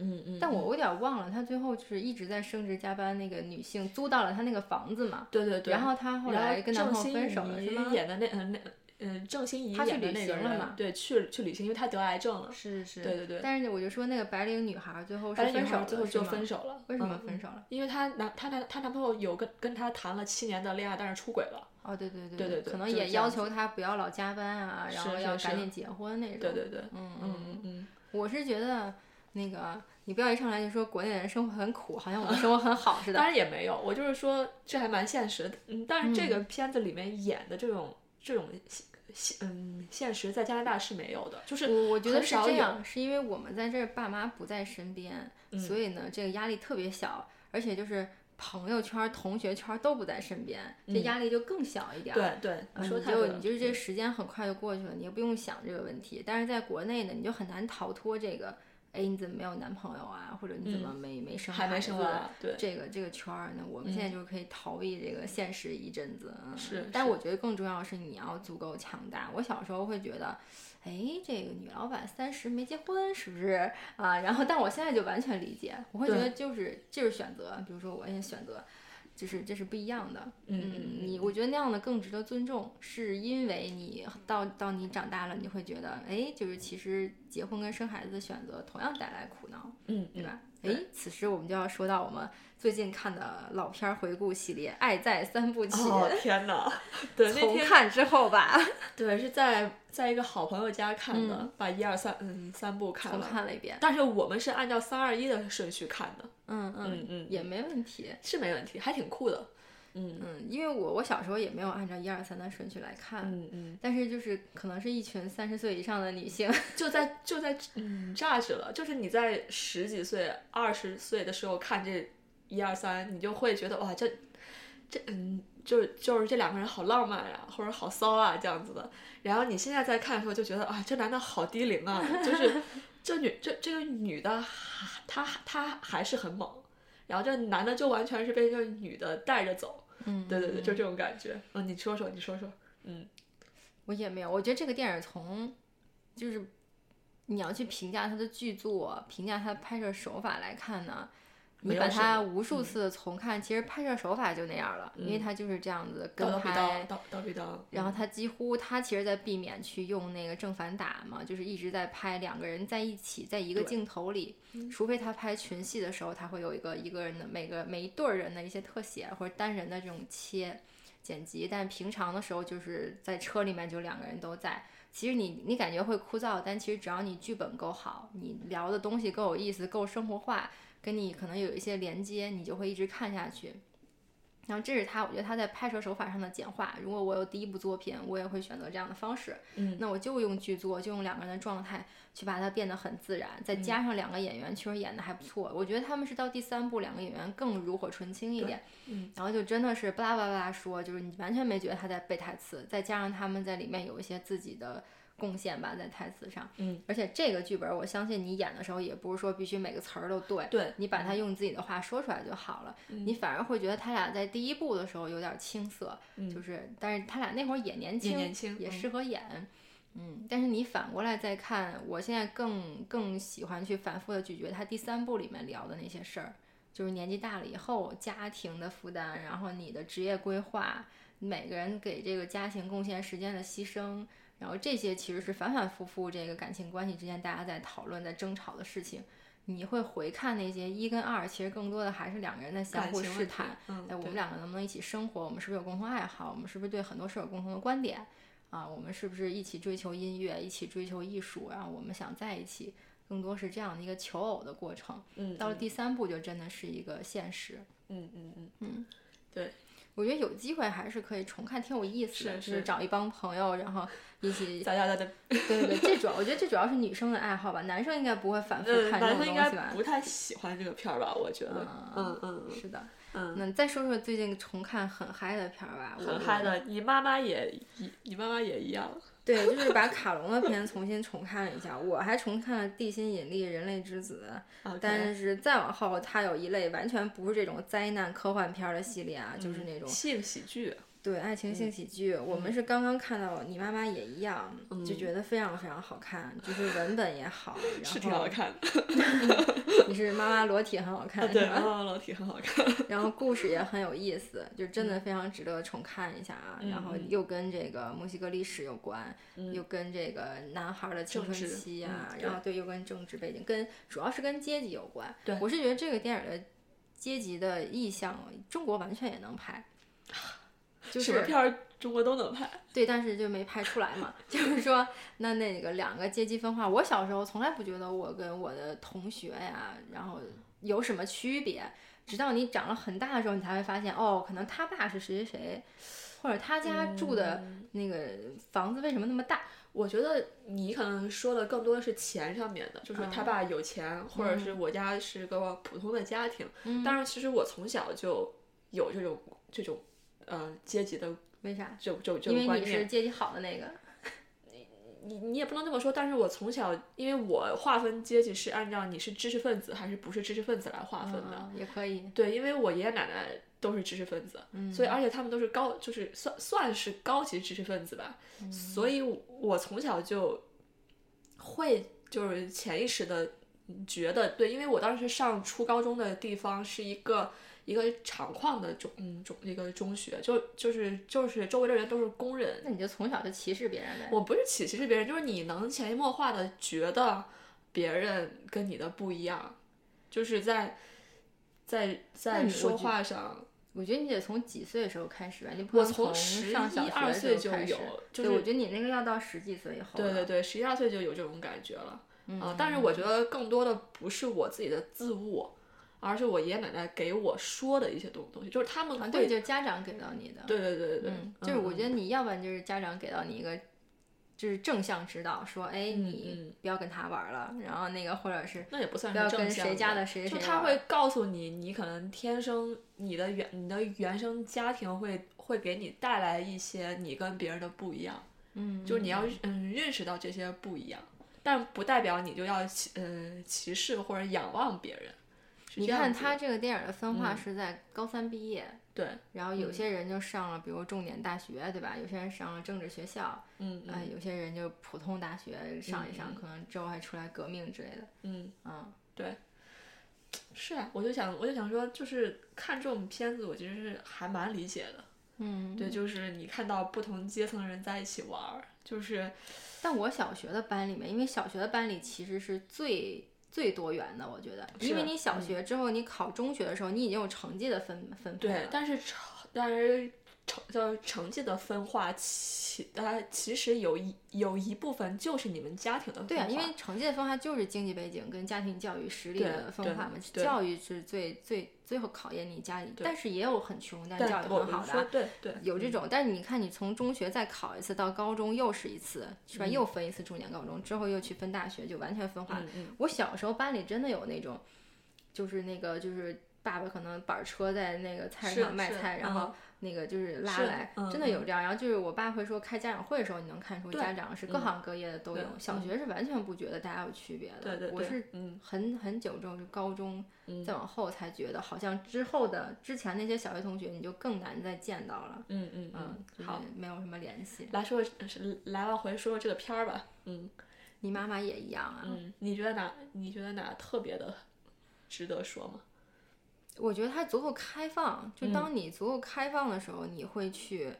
嗯嗯，但我有点忘了，他最后就是一直在升职加班。那个女性租到了他那个房子嘛？对对对。然后他后来跟男朋友分手了，是吗？演的那嗯那嗯郑欣宜演的那个人，对，去去旅行，因为他得癌症了。是是。对对对。但是我就说那个白领女孩最后是分手了，最后就分手了。为什么分手了？因为她男她男她男朋友有跟跟她谈了七年的恋爱，但是出轨了。哦对对对对对。可能也要求她不要老加班啊，然后要赶紧结婚那种。对对对。嗯嗯嗯嗯。我是觉得那个。你不要一上来就说国内人生活很苦，好像我们生活很好似的。当然也没有，我就是说这还蛮现实的。嗯，但是这个片子里面演的这种这种现嗯现实，在加拿大是没有的。就是我我觉得是这样，是因为我们在这儿爸妈不在身边，所以呢这个压力特别小，而且就是朋友圈、同学圈都不在身边，这压力就更小一点。对对，你就你就是这时间很快就过去了，你也不用想这个问题。但是在国内呢，你就很难逃脱这个。哎，你怎么没有男朋友啊？或者你怎么没没生还没生完？对，这个这个圈儿呢，我们现在就是可以逃避这个现实一阵子。是，但我觉得更重要的是你要足够强大。我小时候会觉得，哎，这个女老板三十没结婚是不是啊？然后，但我现在就完全理解，我会觉得就是就是选择，比如说我也选择。就是这是不一样的，嗯，你我觉得那样的更值得尊重，是因为你到到你长大了，你会觉得，哎，就是其实结婚跟生孩子的选择同样带来苦恼，嗯，对吧？哎，此时我们就要说到我们最近看的老片回顾系列《爱在三部曲》。哦天哪！对，重看之后吧。对，是在在一个好朋友家看的，把一二三嗯三部看了，重看了一遍。但是我们是按照三二一的顺序看的。嗯嗯嗯，也没问题，是没问题，还挺酷的。嗯嗯，因为我我小时候也没有按照一二三的顺序来看。嗯嗯。但是就是可能是一群三十岁以上的女性，就在就在嗯榨着了，就是你在十几岁、二十岁的时候看这一二三，你就会觉得哇这这嗯。就就是这两个人好浪漫呀、或者好骚啊这样子的。然后你现在在看的时候就觉得啊，这男的好低龄啊，就是 这女这这个女的还她她还是很猛，然后这男的就完全是被这女的带着走。嗯，对对对，就这种感觉。嗯，你说说，你说说。嗯，我也没有，我觉得这个电影从就是你要去评价它的剧作、评价它的拍摄手法来看呢，你把它无数次的重看，其实拍摄手法就那样了，因为它就是这样子跟拍叨，叨叨逼叨。然后他几乎他其实在避免去用那个正反打嘛，就是一直在拍两个人在一起，在一个镜头里，除非他拍群戏的时候，他会有一个一个人的每个每一对儿人的一些特写或者单人的这种切剪辑，但平常的时候就是在车里面就两个人都在。其实你你感觉会枯燥，但其实只要你剧本够好，你聊的东西够有意思，够生活化，跟你可能有一些连接，你就会一直看下去。然后这是他，我觉得他在拍摄手法上的简化。如果我有第一部作品，我也会选择这样的方式。嗯，那我就用剧作，就用两个人的状态去把它变得很自然，再加上两个演员确实演的还不错。我觉得他们是到第三部，两个演员更炉火纯青一点。嗯，然后就真的是巴拉巴拉巴拉说，就是你完全没觉得他在背台词，再加上他们在里面有一些自己的贡献吧，在台词上。嗯，而且这个剧本，我相信你演的时候也不是说必须每个词儿都对，对你把它用自己的话说出来就好了。你反而会觉得他俩在第一部的时候有点青涩，就是，但是他俩那会儿也年轻，也年轻也嗯适合演。嗯，但是你反过来再看，我现在更更喜欢去反复的咀嚼他第三部里面聊的那些事儿，就是年纪大了以后家庭的负担，然后你的职业规划，每个人给这个家庭贡献时间的牺牲，然后这些其实是反反复复这个感情关系之间大家在讨论、在争吵的事情。你会回看那些一跟二，其实更多的还是两个人在相互试探。嗯，哎，我们两个能不能一起生活？我们是不是有共同爱好？我们是不是对很多事有共同的观点？啊，我们是不是一起追求音乐，一起追求艺术？然后我们想在一起，更多是这样的一个求偶的过程。嗯，到了第三步，就真的是一个现实。嗯嗯嗯嗯，对，我觉得有机会还是可以重看，挺有意思的。是就是找一帮朋友，然后一起，大家的对对对，这主要我觉得这主要是女生的爱好吧，男生应该不会反复呃，看这男生应该种东西吧？不太喜欢这个片儿吧？我觉得，嗯嗯嗯是的。嗯，那再说说最近重看很嗨的片儿吧，我很嗨的。你妈妈也一，你妈妈也一样。对，就是把卡隆的片重新重看了一下，我还重看了《地心引力》《人类之子》，啊，但是再往后，它有一类完全不是这种灾难科幻片儿的系列啊，就是那种性喜剧。对爱情性喜剧。我们是刚刚看到，你妈妈也一样，就觉得非常非常好看，就是文本也好，然是挺好后看的，你是妈妈裸体很好看，对？妈妈裸体很好看。然后故事也很有意思，就真的非常值得重看一下啊。然后又跟这个墨西哥历史有关，又跟这个男孩的青春期啊，嗯然后对，又跟政治背景，跟主要是跟阶级有关。对我是觉得这个电影的阶级的意象，中国完全也能拍。就是什么片儿中国都能拍。对，但是就没拍出来嘛。就是说，那那个两个阶级分化，我小时候从来不觉得我跟我的同学呀，然后有什么区别。直到你长了很大的时候，你才会发现，哦，可能他爸是谁谁谁，或者他家住的那个房子为什么那么大？我觉得你可能说的更多的是钱上面的，就是嗯他爸有钱，或者是我家是个普通的家庭。当然，其实我从小就有这种这种呃阶级的为啥？就就就因为你。是阶级好的那个。你你也不能这么说，但是我从小，因为我划分阶级是按照你是知识分子还是不是知识分子来划分的。嗯，也可以。对，因为我爷爷奶奶都是知识分子，所以而且他们都是高，就是算算是高级知识分子吧，所以我从小就会就是潜意识的觉得对，因为我当时上初高中的地方是一个一个厂矿的中嗯中一个中学，就就是就是周围的人都是工人，那你就从小就歧视别人呗？我不是歧歧视别人，就是你能潜移默化的觉得别人跟你的不一样，就是在在在说话上。我觉得你得从几岁的时候开始吧，你不我能从十上小一二学岁就有就是对，我觉得你那个要到十几岁以后。对对对，十一二岁就有这种感觉了。嗯啊，但是我觉得更多的不是我自己的自悟，而是我爷爷奶奶给我说的一些东东西，就是他们啊，会，对，就是家长给到你的。对对对对对，嗯，就是我觉得你要不然就是家长给到你一个就是正向指导，说，哎，嗯你嗯不要跟他玩了，然后那个或者是那也不算不要是正向跟谁家的的谁谁就他会告诉你，你可能天生你的原你的原生家庭会会给你带来一些你跟别人的不一样，嗯，就是你要嗯认识到这些不一样，但不代表你就要歧呃歧视或者仰望别人。是你看他这个电影的分化嗯是在高三毕业，对，然后有些人就上了，比如重点大学，对吧？有些人上了政治学校，嗯呃，有些人就普通大学上一上，嗯可能之后还出来革命之类的，嗯，嗯。对是啊，我就想我就想说，就是看这种片子，我其实是还蛮理解的。嗯，对，就是你看到不同阶层的人在一起玩儿，就是但我小学的班里面，因为小学的班里其实是最最多元的，我觉得，因为你小学之后，你考中学的时候，你已经有成绩的分分配对了，，但是成但是成就是成绩的分化，其呃其实有一有一部分就是你们家庭的分化。对啊，因为成绩的分化就是经济背景跟家庭教育实力的分化嘛，教育是最最最后考验你家里，但是也有很穷但对教育很好的对对有这种，但是你看，你从中学再考一次，到高中又是一次，是吧？又分一次重点高中，之后又去分大学，就完全分化。嗯嗯我小时候班里真的有那种，就是那个就是爸爸可能板车在那个菜市场卖菜，然嗯后那个就是拉来，嗯真的有这样。然后就是我爸会说开家长会的时候，你能看出家长是各嗯行各业的都有。小学是完全不觉得大家有区别的。对对对我是嗯很很久之后，就高中嗯再往后才觉得，好像之后的之前那些小学同学，你就更难再见到了。嗯嗯嗯，好，没有什么联系。来说是来往回说说这个片儿吧。嗯你妈妈也一样啊。嗯，你觉得哪你觉得哪特别的值得说吗？我觉得它足够开放，就嗯当你足够开放的时候，你会去，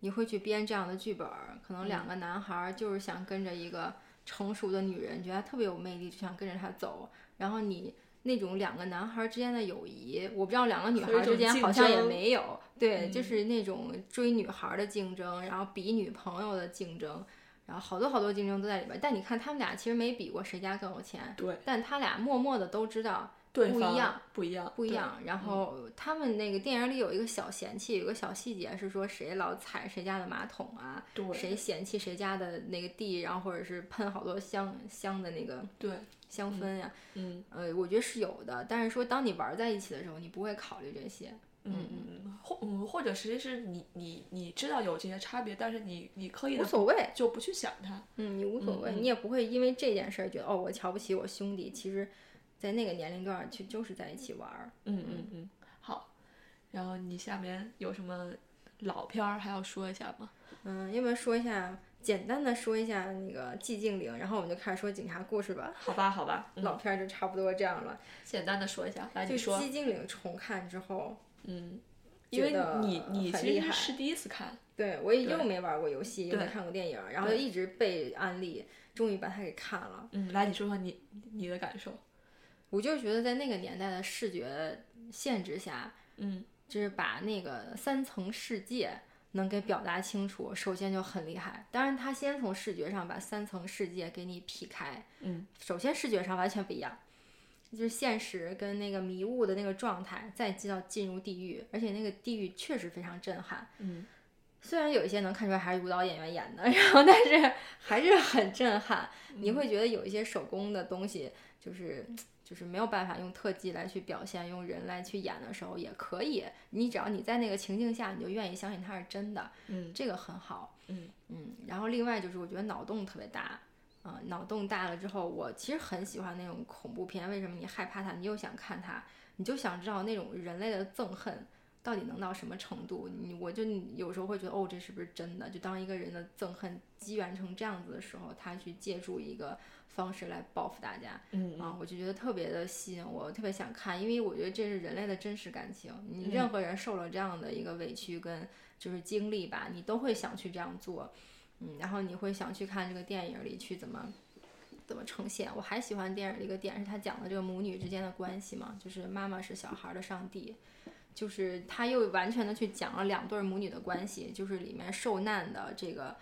你会去编这样的剧本儿。可能两嗯个男孩儿就是想跟着一个成熟的女人，觉得她特别有魅力，就想跟着她走。然后你那种两个男孩儿之间的友谊，我不知道两个女孩儿之间好像也没有，对，嗯就是那种追女孩儿的竞争，然后比女朋友的竞争。然后好多好多竞争都在里边，但你看他们俩其实没比过谁家更有钱，对，但他俩默默的都知道对不一样，不一样，不一样。然后他们那个电影里有一个小嫌弃，有个小细节是说谁老踩谁家的马桶啊，对谁嫌弃谁家的那个地，然后或者是喷好多香香的那个对，香氛呀、嗯呃，我觉得是有的。但是说当你玩在一起的时候，你不会考虑这些。嗯嗯，或嗯或者实际是你你你知道有这些差别，但是你你刻意的无所谓，就不去想它。嗯，你无所谓，你也不会因为这件事儿觉得哦，我瞧不起我兄弟。其实，在那个年龄段去，就就是在一起玩儿。嗯嗯嗯，好。然后你下面有什么老片儿还要说一下吗？嗯，要不要说一下，简单的说一下那个寂静岭，然后我们就开始说警察故事吧。好吧，好吧，嗯老片儿就差不多这样了。简单的说一下，来就你说。寂静岭重看之后，嗯，因为你你其实是第一次看，对我也又没玩过游戏，又没看过电影，然后就一直被安利，终于把它给看了。嗯，来你说说你你的感受。我就觉得在那个年代的视觉限制下，嗯就是把那个三层世界能给表达清楚，首先就很厉害。当然，他先从视觉上把三层世界给你劈开，嗯，首先视觉上完全不一样，就是现实跟那个迷雾的那个状态，再进到进入地狱，而且那个地狱确实非常震撼。嗯虽然有一些能看出来还是舞蹈演员演的，然后但是还是很震撼。你会觉得有一些手工的东西，就是就是没有办法用特技来去表现，用人来去演的时候也可以。你只要你在那个情境下，你就愿意相信它是真的，嗯这个很好。嗯嗯，然后另外就是我觉得脑洞特别大。啊、脑洞大了之后，我其实很喜欢那种恐怖片。为什么你害怕它，你又想看它，你就想知道那种人类的憎恨到底能到什么程度？你我就有时候会觉得，哦，这是不是真的？就当一个人的憎恨积怨成这样子的时候，他去借助一个方式来报复大家，嗯啊，我就觉得特别的吸引我，特别想看，因为我觉得这是人类的真实感情。你嗯任何人受了这样的一个委屈跟就是经历吧，你都会想去这样做，嗯，然后你会想去看这个电影里去怎么怎么呈现。我还喜欢电影的一个点是他讲的这个母女之间的关系嘛，就是妈妈是小孩的上帝。就是他又完全的去讲了两对母女的关系，就是里面受难的这个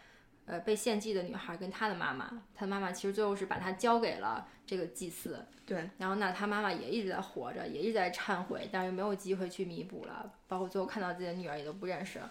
呃被献祭的女孩跟她的妈妈，她的妈妈其实最后是把她交给了这个祭司，对，然后那，她妈妈也一直在活着，也一直在忏悔，但是没有机会去弥补了，包括最后看到自己的女儿也都不认识了。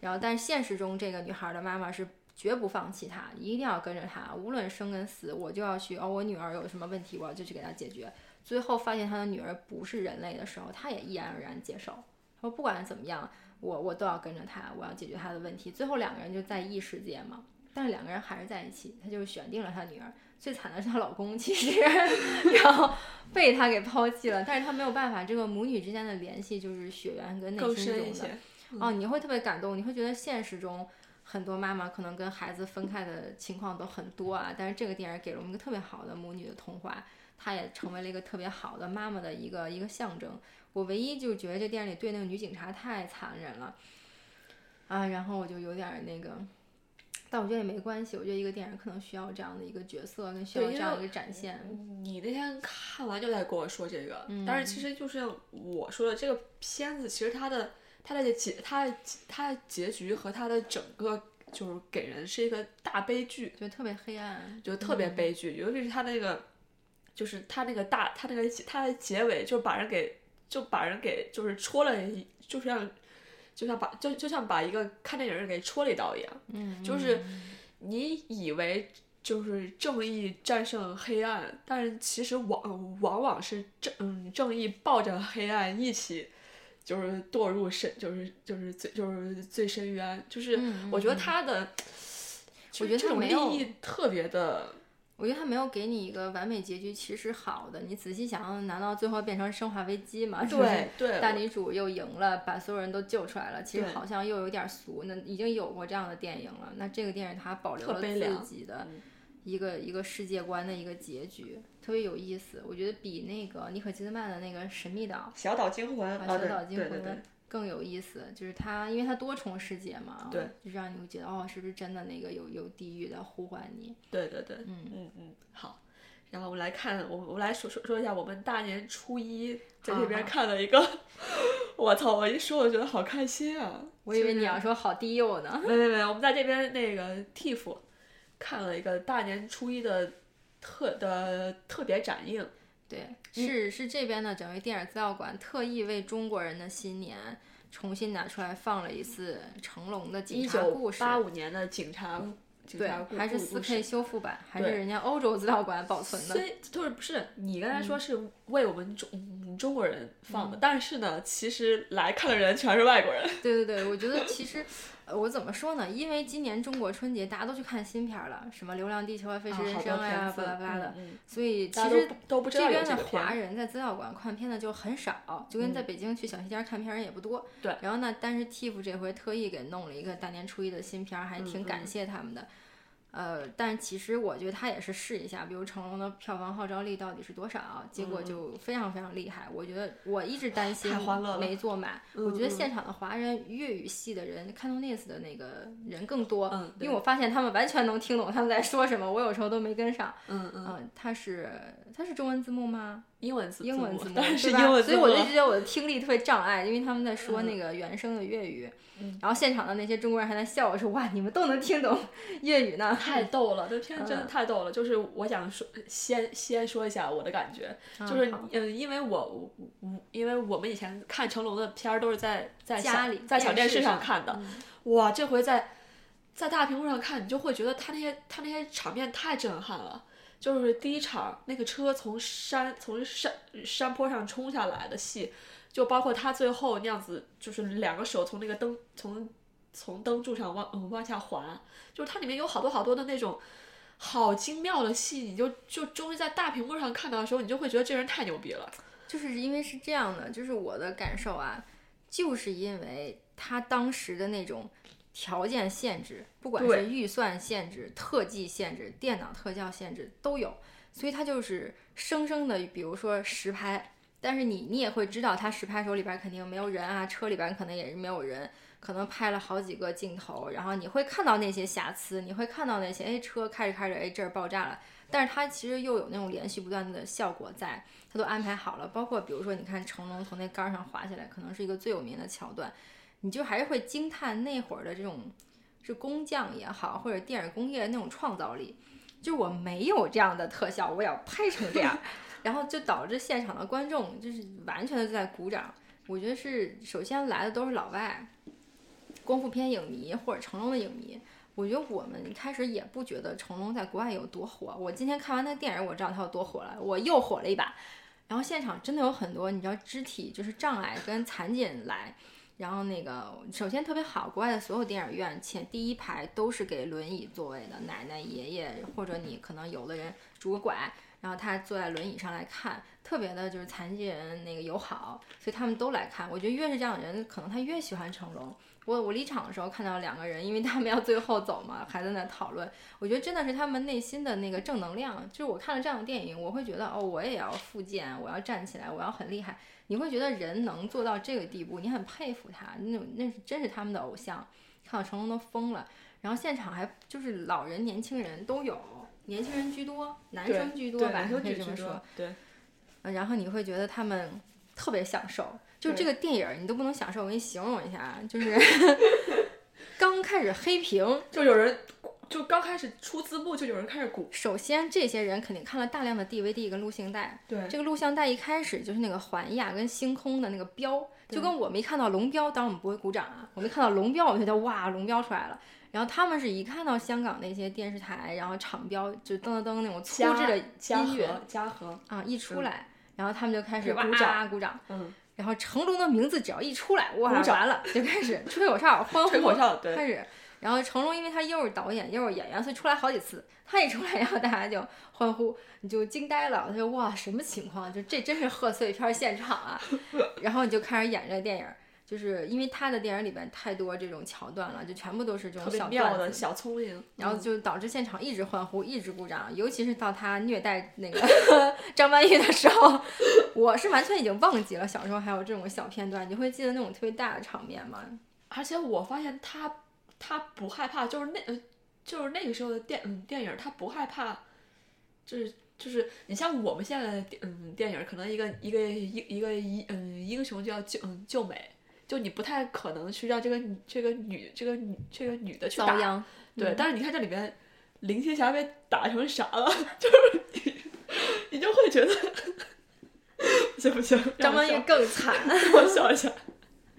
然后，但是现实中这个女孩的妈妈是绝不放弃她，一定要跟着她，无论生跟死，我就要去。哦，我女儿有什么问题，我要就去给她解决。最后发现她的女儿不是人类的时候，她也毅然而然接受。他说不管怎么样，我我都要跟着他，我要解决他的问题。最后两个人就在异世界嘛，但是两个人还是在一起。她就选定了她女儿。最惨的是她老公，其实 然后被她给抛弃了。但是她没有办法，这个母女之间的联系就是血缘跟内心中的。哦，你会特别感动，你会觉得现实中。很多妈妈可能跟孩子分开的情况都很多啊，但是这个电影给了我们一个特别好的母女的童话，她也成为了一个特别好的妈妈的一个一个象征。我唯一就觉得这电影里对那个女警察太残忍了啊，然后我就有点那个，但我觉得也没关系，我觉得一个电影可能需要这样的一个角色，跟需要这样一个展现。你那天看完就在跟我说这个，但是其实就是我说的这个片子，其实它的。它的结，它的它的结局和它的整个就是给人是一个大悲剧，就特别黑暗，就特别悲剧。尤其是它那个，就是它那个大，它那个它的结尾就把人给就把人给就是戳了，就像就像把就就像把一个看电影人给戳了一刀一样。嗯，就是你以为就是正义战胜黑暗，但是其实往往往是正嗯正义抱着黑暗一起。就是堕入深，就是就是最就是最深渊，就是我觉得他的，我觉得这种利益特别的，我觉得他没有给你一个完美结局，其实好的。你仔细想想，难道最后变成生化危机吗？对对，大女主又赢了，把所有人都救出来了，其实好像又有点俗。那已经有过这样的电影了，那这个电影它保留了自己的。一个一个世界观的一个结局，特别有意思。我觉得比那个尼可基德曼的那个《神秘岛》《小岛惊魂》《小岛惊魂》更有意思。就是它，因为它多重世界嘛，对，就让你会觉得哦，是不是真的那个有有地狱在呼唤你？对对对，嗯嗯嗯。好，然后我们来看，我我来说说说一下我们大年初一在这边看了一个，我操！我一说我觉得好开心啊！我以为你要说好低幼呢。没没没，我们在这边那个 TIFF。看了一个大年初一的特的特别展映，对，是是这边的整个电影资料馆特意为中国人的新年重新拿出来放了一次成龙的警察故事，八五年的警察。警察对，还是四 K 修复版，还是人家欧洲资料馆保存的。所以就是不是你刚才说是为我们中中国人放的，但是呢，其实来看的人全是外国人。对对对，我觉得其实，我怎么说呢？因为今年中国春节大家都去看新片了，什么《流浪地球》啊，《飞驰人生》呀，巴拉巴拉的，所以其实这边的华人在资料馆看片的就很少，就跟在北京去小西天看片人也不多。对。然后呢，但是 TIFF 这回特意给弄了一个大年初一的新片，还挺感谢他们的。呃，但其实我觉得他也是试一下，比如成龙的票房号召力到底是多少，结果就非常非常厉害。我觉得我一直担心没坐满。我觉得现场的华人粤语系的人看 n e s 的那个人更多，因为我发现他们完全能听懂他们在说什么，我有时候都没跟上。嗯嗯，他是他是中文字幕吗？英文字英文字幕，是英文字幕。所以我就觉得我的听力特别障碍，因为他们在说那个原声的粤语。然后现场的那些中国人还在笑我说哇，你们都能听懂粤语呢，太逗了，这片真的太逗了。就是我想说，先 先说一下我的感觉，就是嗯，因为我我因为我们以前看成龙的片儿都是在在家里在小电视上看的，哇，这回在在大屏幕上看，你就会觉得他那些他那些场面太震撼了。就是第一场那个车从山从山山坡上冲下来的戏。就包括他最后那样子，就是两个手从那个灯从从灯柱上往往下滑，就是它里面有好多好多的那种好精妙的戏，你就就终于在大屏幕上看到的时候，你就会觉得这人太牛逼了。就是因为是这样的，就是我的感受啊，就是因为他当时的那种条件限制，不管是预算限制、特技限制、电脑特效限制都有，所以它就是生生的，比如说实拍。但是你你也会知道，它实拍手里边肯定没有人啊，车里边可能也是没有人，可能拍了好几个镜头，然后你会看到那些瑕疵，你会看到那些，哎，车开着开着，哎，这儿爆炸了。但是它其实又有那种连续不断的效果在，它都安排好了。包括比如说，你看成龙从那杆上滑下来，可能是一个最有名的桥段，你就还是会惊叹那会儿的这种是工匠也好，或者电影工业的那种创造力。就我没有这样的特效，我也要拍成这样。然后就导致现场的观众就是完全的在鼓掌。我觉得是首先来的都是老外，功夫片影迷或者成龙的影迷，我觉得我们一开始也不觉得成龙在国外有多火。我今天看完那电影，我知道他有多火了，我又火了一把。然后现场真的有很多，你知道肢体就是障碍跟残疾人来。然后那个首先特别好，国外的所有电影院前第一排都是给轮椅座位的，奶奶、爷爷或者你可能有的人拄个拐，然后他坐在轮椅上来看，特别的就是残疾人那个友好，所以他们都来看。我觉得越是这样的人，可能他越喜欢成龙。我我离场的时候看到两个人，因为他们要最后走嘛，还在那讨论。我觉得真的是他们内心的那个正能量。就是我看了这样的电影，我会觉得哦，我也要复健，我要站起来，我要很厉害。你会觉得人能做到这个地步，你很佩服他，那种那是真是他们的偶像。看到成龙都疯了，然后现场还就是老人、年轻人都有，年轻人居多，男生居多吧，可以这么说。对。然后你会觉得他们特别享受。就这个电影你都不能享受，我给你形容一下啊，就是 刚开始黑屏，就有人就刚开始出字幕，就有人开始鼓。首先，这些人肯定看了大量的 DVD 跟录像带。对，这个录像带一开始就是那个环亚跟星空的那个标，就跟我们一看到龙标，当然我们不会鼓掌啊，我们看到龙标，我们觉得哇，龙标出来了。然后他们是一看到香港那些电视台，然后厂标就噔噔噔那种粗制的音乐，嘉禾啊一出来，然后他们就开始鼓掌鼓掌。嗯。然后成龙的名字只要一出来，哇，完了就开始吹口哨欢呼，吹口哨对，开始。然后成龙因为他又是导演又是演员，所以出来好几次。他一出来，然后大家就欢呼，你就惊呆了。他说哇，什么情况？就这真是贺岁片现场啊！然后你就开始演这个电影。就是因为他的电影里边太多这种桥段了，就全部都是这种小段子、小聪明，然后就导致现场一直欢呼、一直鼓掌。尤其是到他虐待那个 张曼玉的时候，我是完全已经忘记了小时候还有这种小片段。你会记得那种特别大的场面吗？而且我发现他他不害怕，就是那呃就是那个时候的电嗯电影，他不害怕，就是就是你像我们现在的嗯电影，可能一个一个一一个英嗯英雄就要救嗯救美。就你不太可能去让这个这个女这个女这个女的去打，对。但是你看这里面林青霞被打成啥了？就是你你就会觉得不 行不行，张曼玉更惨。我笑一下。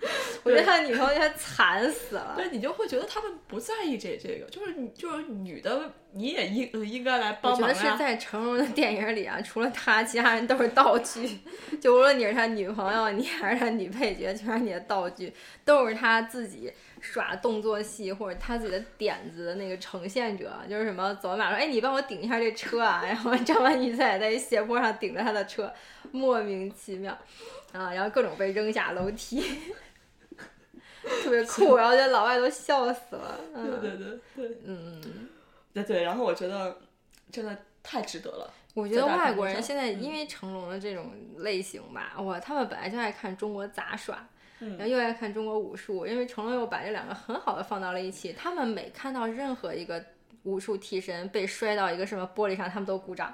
我觉得他的女朋友应该惨死了。对，你就会觉得他们不在意这这个，就是就是女的，你也应应该来帮忙我觉得是在成龙的电影里啊，除了他，其他人都是道具。就无论你是他女朋友，你还是他女配角，全是你的道具，都是他自己耍动作戏或者他自己的点子的那个呈现者。就是什么走马说，哎，你帮我顶一下这车啊，然后张曼玉在在斜坡上顶着他的车，莫名其妙啊，然后各种被扔下楼梯。特别酷，然后这老外都笑死了。对对对对，嗯，对对。然后我觉得真的太值得了。我觉得外国人现在因为成龙的这种类型吧，哇，他们本来就爱看中国杂耍，然后又爱看中国武术，因为成龙又把这两个很好的放到了一起。他们每看到任何一个武术替身被摔到一个什么玻璃上，他们都鼓掌。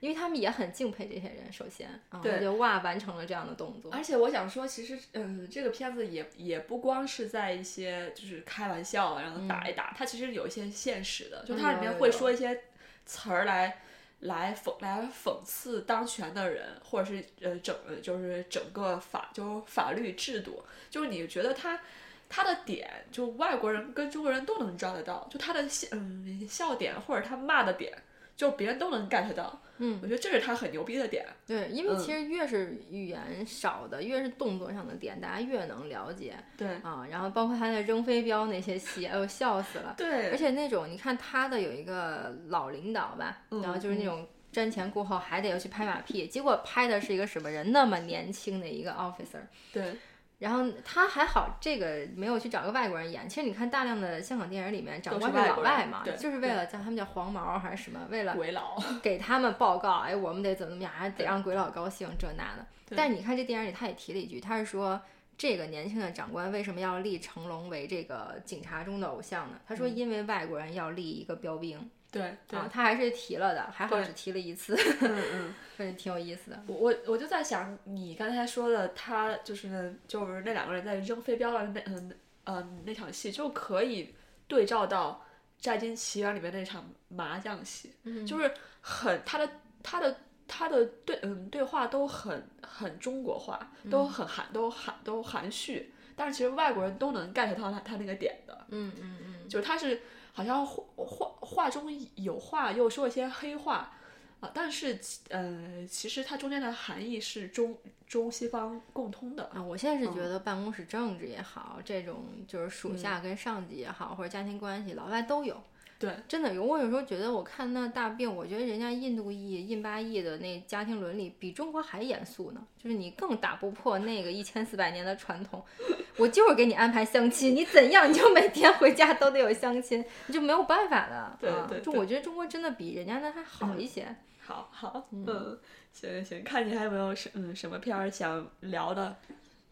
因为他们也很敬佩这些人，首先，对，就哇，完成了这样的动作。而且我想说，其实，嗯，这个片子也也不光是在一些就是开玩笑，然后打一打，它其实有一些现实的，就它里面会说一些词儿来来讽来讽刺当权的人，或者是呃整就是整个法就是法律制度，就是你觉得他他的点，就外国人跟中国人都能抓得到，就他的笑嗯笑点或者他骂的点。就别人都能 get 到，嗯，我觉得这是他很牛逼的点。对，因为其实越是语言少的，越是动作上的点，大家越能了解。对啊，然后包括他在扔飞镖那些戏，哎呦笑死了。对，而且那种你看他的有一个老领导吧，然后就是那种瞻前顾后，还得要去拍马屁，结果拍的是一个什么人？那么年轻的一个 officer。对。然后他还好，这个没有去找个外国人演。其实你看大量的香港电影里面，找官是老外嘛，就是为了叫他们叫黄毛还是什么，为了鬼佬给他们报告，哎，我们得怎么怎么样，还得让鬼佬高兴，这那的。但是你看这电影里，他也提了一句，他是说这个年轻的长官为什么要立成龙为这个警察中的偶像呢？他说因为外国人要立一个标兵。对啊，他还是提了的，还好只提了一次，嗯嗯，反正挺有意思的。我我我就在想，你刚才说的，他就是就是那两个人在扔飞镖的那嗯嗯那场戏，就可以对照到《摘金奇缘》里面那场麻将戏，就是很他的他的他的对嗯对话都很很中国化，都很含都含都含蓄，但是其实外国人都能 get 到他他那个点的，嗯嗯嗯，就是他是。好像画画画中有话，又说一些黑话啊，但是呃，其实它中间的含义是中中西方共通的。啊，我现在是觉得办公室政治也好，这种就是属嗯下跟上级也好，或者家庭关系，老外都有。对，真的有。我有时候觉得，我看那大病，我觉得人家印度裔、印巴裔的那家庭伦理比中国还严肃呢。就是你更打不破那个一千四百年的传统。我就是给你安排相亲，你怎样你就每天回家都得有相亲，你就没有办法的。对啊对对就我觉得中国真的比人家那还好一些。好好，嗯，行行行，看你还有没有什嗯什么片儿想聊的？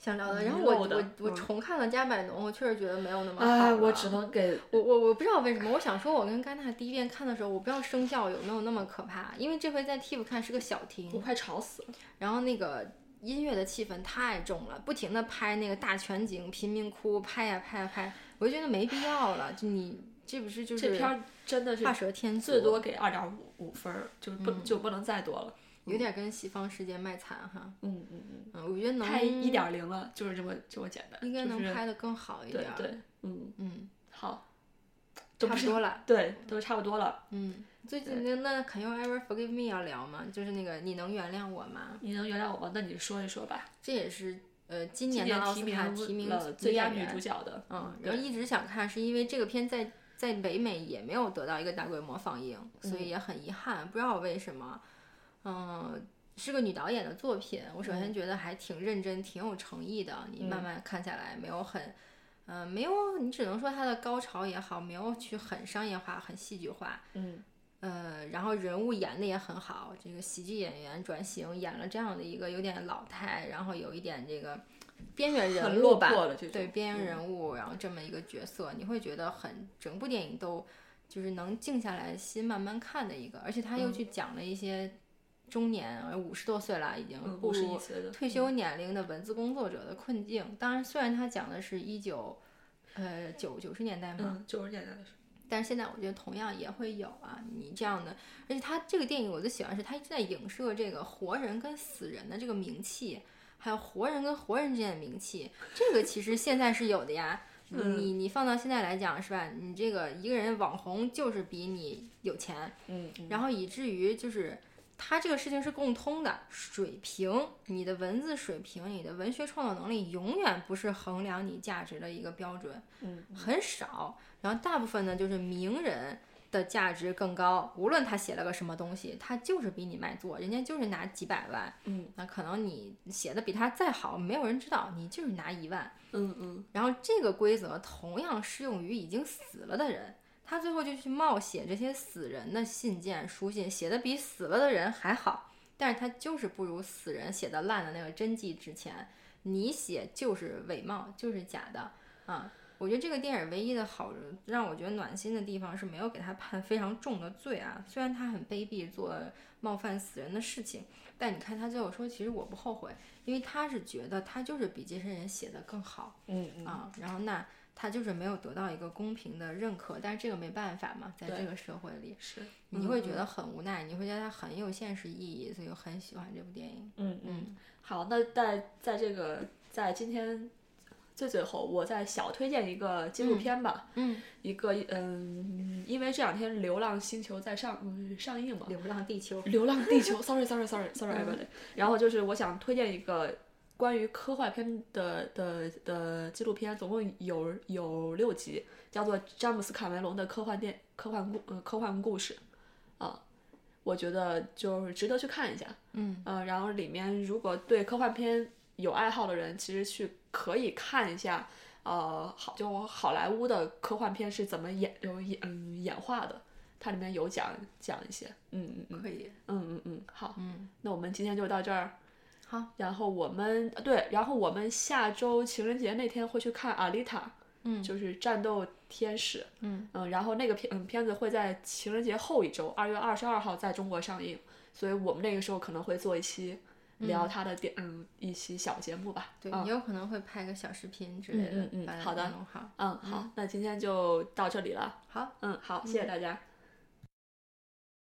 想聊的，然后我我我嗯重看了《加百农》，我确实觉得没有那么好哎，我只能给我我我不知道为什么，我想说，我跟甘娜第一遍看的时候，我不知道声效有没有那么可怕，因为这回在 TIFF 看是个小厅，我快吵死了。然后那个音乐的气氛太重了，不停的拍那个大全景贫民窟，拍呀拍呀拍，我就觉得没必要了。就你这不是就是这片儿真的是画蛇添足，最多给二点五五分儿，就是不、就不能再多了。有点跟西方世界卖惨哈。嗯嗯嗯，嗯，我觉得能拍一点零了，就是这么这么简单。应该能拍的更好一点儿。对对，嗯，嗯，好，都差不多了。对，都差不多了。嗯，最近那那 Can you ever forgive me 要聊吗？就是那个你能原谅我吗？你能原谅我吗？那你说一说吧。这也是呃今今年的奥斯提卡提名了最佳女主角的。嗯，然后一直想看，是因为这个片在在北美也没有得到一个大规模放映，所以也很遗憾，不知道为什么。嗯，是个女导演的作品，我首先觉得还挺认真、挺有诚意的。你慢慢看下来，没有很，嗯、没有，你只能说它的高潮也好，没有去很商业化、很戏剧化。嗯呃，然后人物演的也很好，这个喜剧演员转型演了这样的一个有点老态，然后有一点这个边缘人物吧。对边缘嗯人物，然后这么一个角色，你会觉得很整部电影都就是能静下来心慢慢看的一个，而且他又去讲了一些中年呃五十多岁了已经嗯，五十步入一岁的退休年龄的文字工作者的困境。当然，虽然他讲的是一九呃九九十年代嘛，嗯，九十年代的时候。但是现在我觉得同样也会有啊，你这样的，而且他这个电影我最喜欢是他一直在影射这个活人跟死人的这个名气，还有活人跟活人之间的名气，这个其实现在是有的呀。嗯你你放到现在来讲是吧？你这个一个人网红就是比你有钱，然后以至于就是他这个事情是共通的，水平，你的文字水平，你的文学创作能力永远不是衡量你价值的一个标准，嗯很少。然后大部分呢就是名人的价值更高，无论他写了个什么东西，他就是比你卖座，人家就是拿几百万，嗯那可能你写的比他再好，没有人知道，你就是拿一万。嗯嗯然后这个规则同样适用于已经死了的人，他最后就去冒写这些死人的信件、书信，写的比死了的人还好，但是他就是不如死人写的烂的那个真迹值钱。你写就是伪冒，就是假的啊！我觉得这个电影唯一的好让我觉得暖心的地方是没有给他判非常重的罪啊，虽然他很卑鄙，做冒犯死人的事情，但你看他最后说，其实我不后悔，因为他是觉得他就是比这些人写的更好。嗯嗯啊，然后那他就是没有得到一个公平的认可，但是这个没办法嘛，在这个社会里，是。你会觉得很无奈，你会觉得它很有现实意义，所以我很喜欢这部电影。嗯嗯，好，那在在这个在今天最最后，我再小推荐一个纪录片吧，嗯，一个嗯，因为这两天《流浪星球》在上、嗯、上映嘛，流浪地球，流浪地球，sorry sorry sorry sorry 嗯 everybody。然后就是我想推荐一个关于科幻片的的的纪录片，总共有有六集，叫做詹姆斯卡梅隆的科幻电科幻故呃科幻故事，啊，我觉得就是值得去看一下。嗯呃，然后里面如果对科幻片有爱好的人，其实去可以看一下，呃，好就好莱坞的科幻片是怎么演有演嗯演化的，它里面有讲讲一些，嗯嗯嗯可以，嗯嗯嗯，好，嗯，那我们今天就到这儿。好，然后我们对，然后我们下周情人节那天会去看《阿丽塔》，嗯就是战斗天使，嗯然后那个片嗯片子会在情人节后一周，二月二十二号在中国上映，所以我们那个时候可能会做一期聊他的电嗯一期小节目吧。对，嗯也有可能会拍个小视频之类的，嗯嗯嗯好的弄好。嗯，好，那今天就到这里了。好，嗯，好，谢谢大家。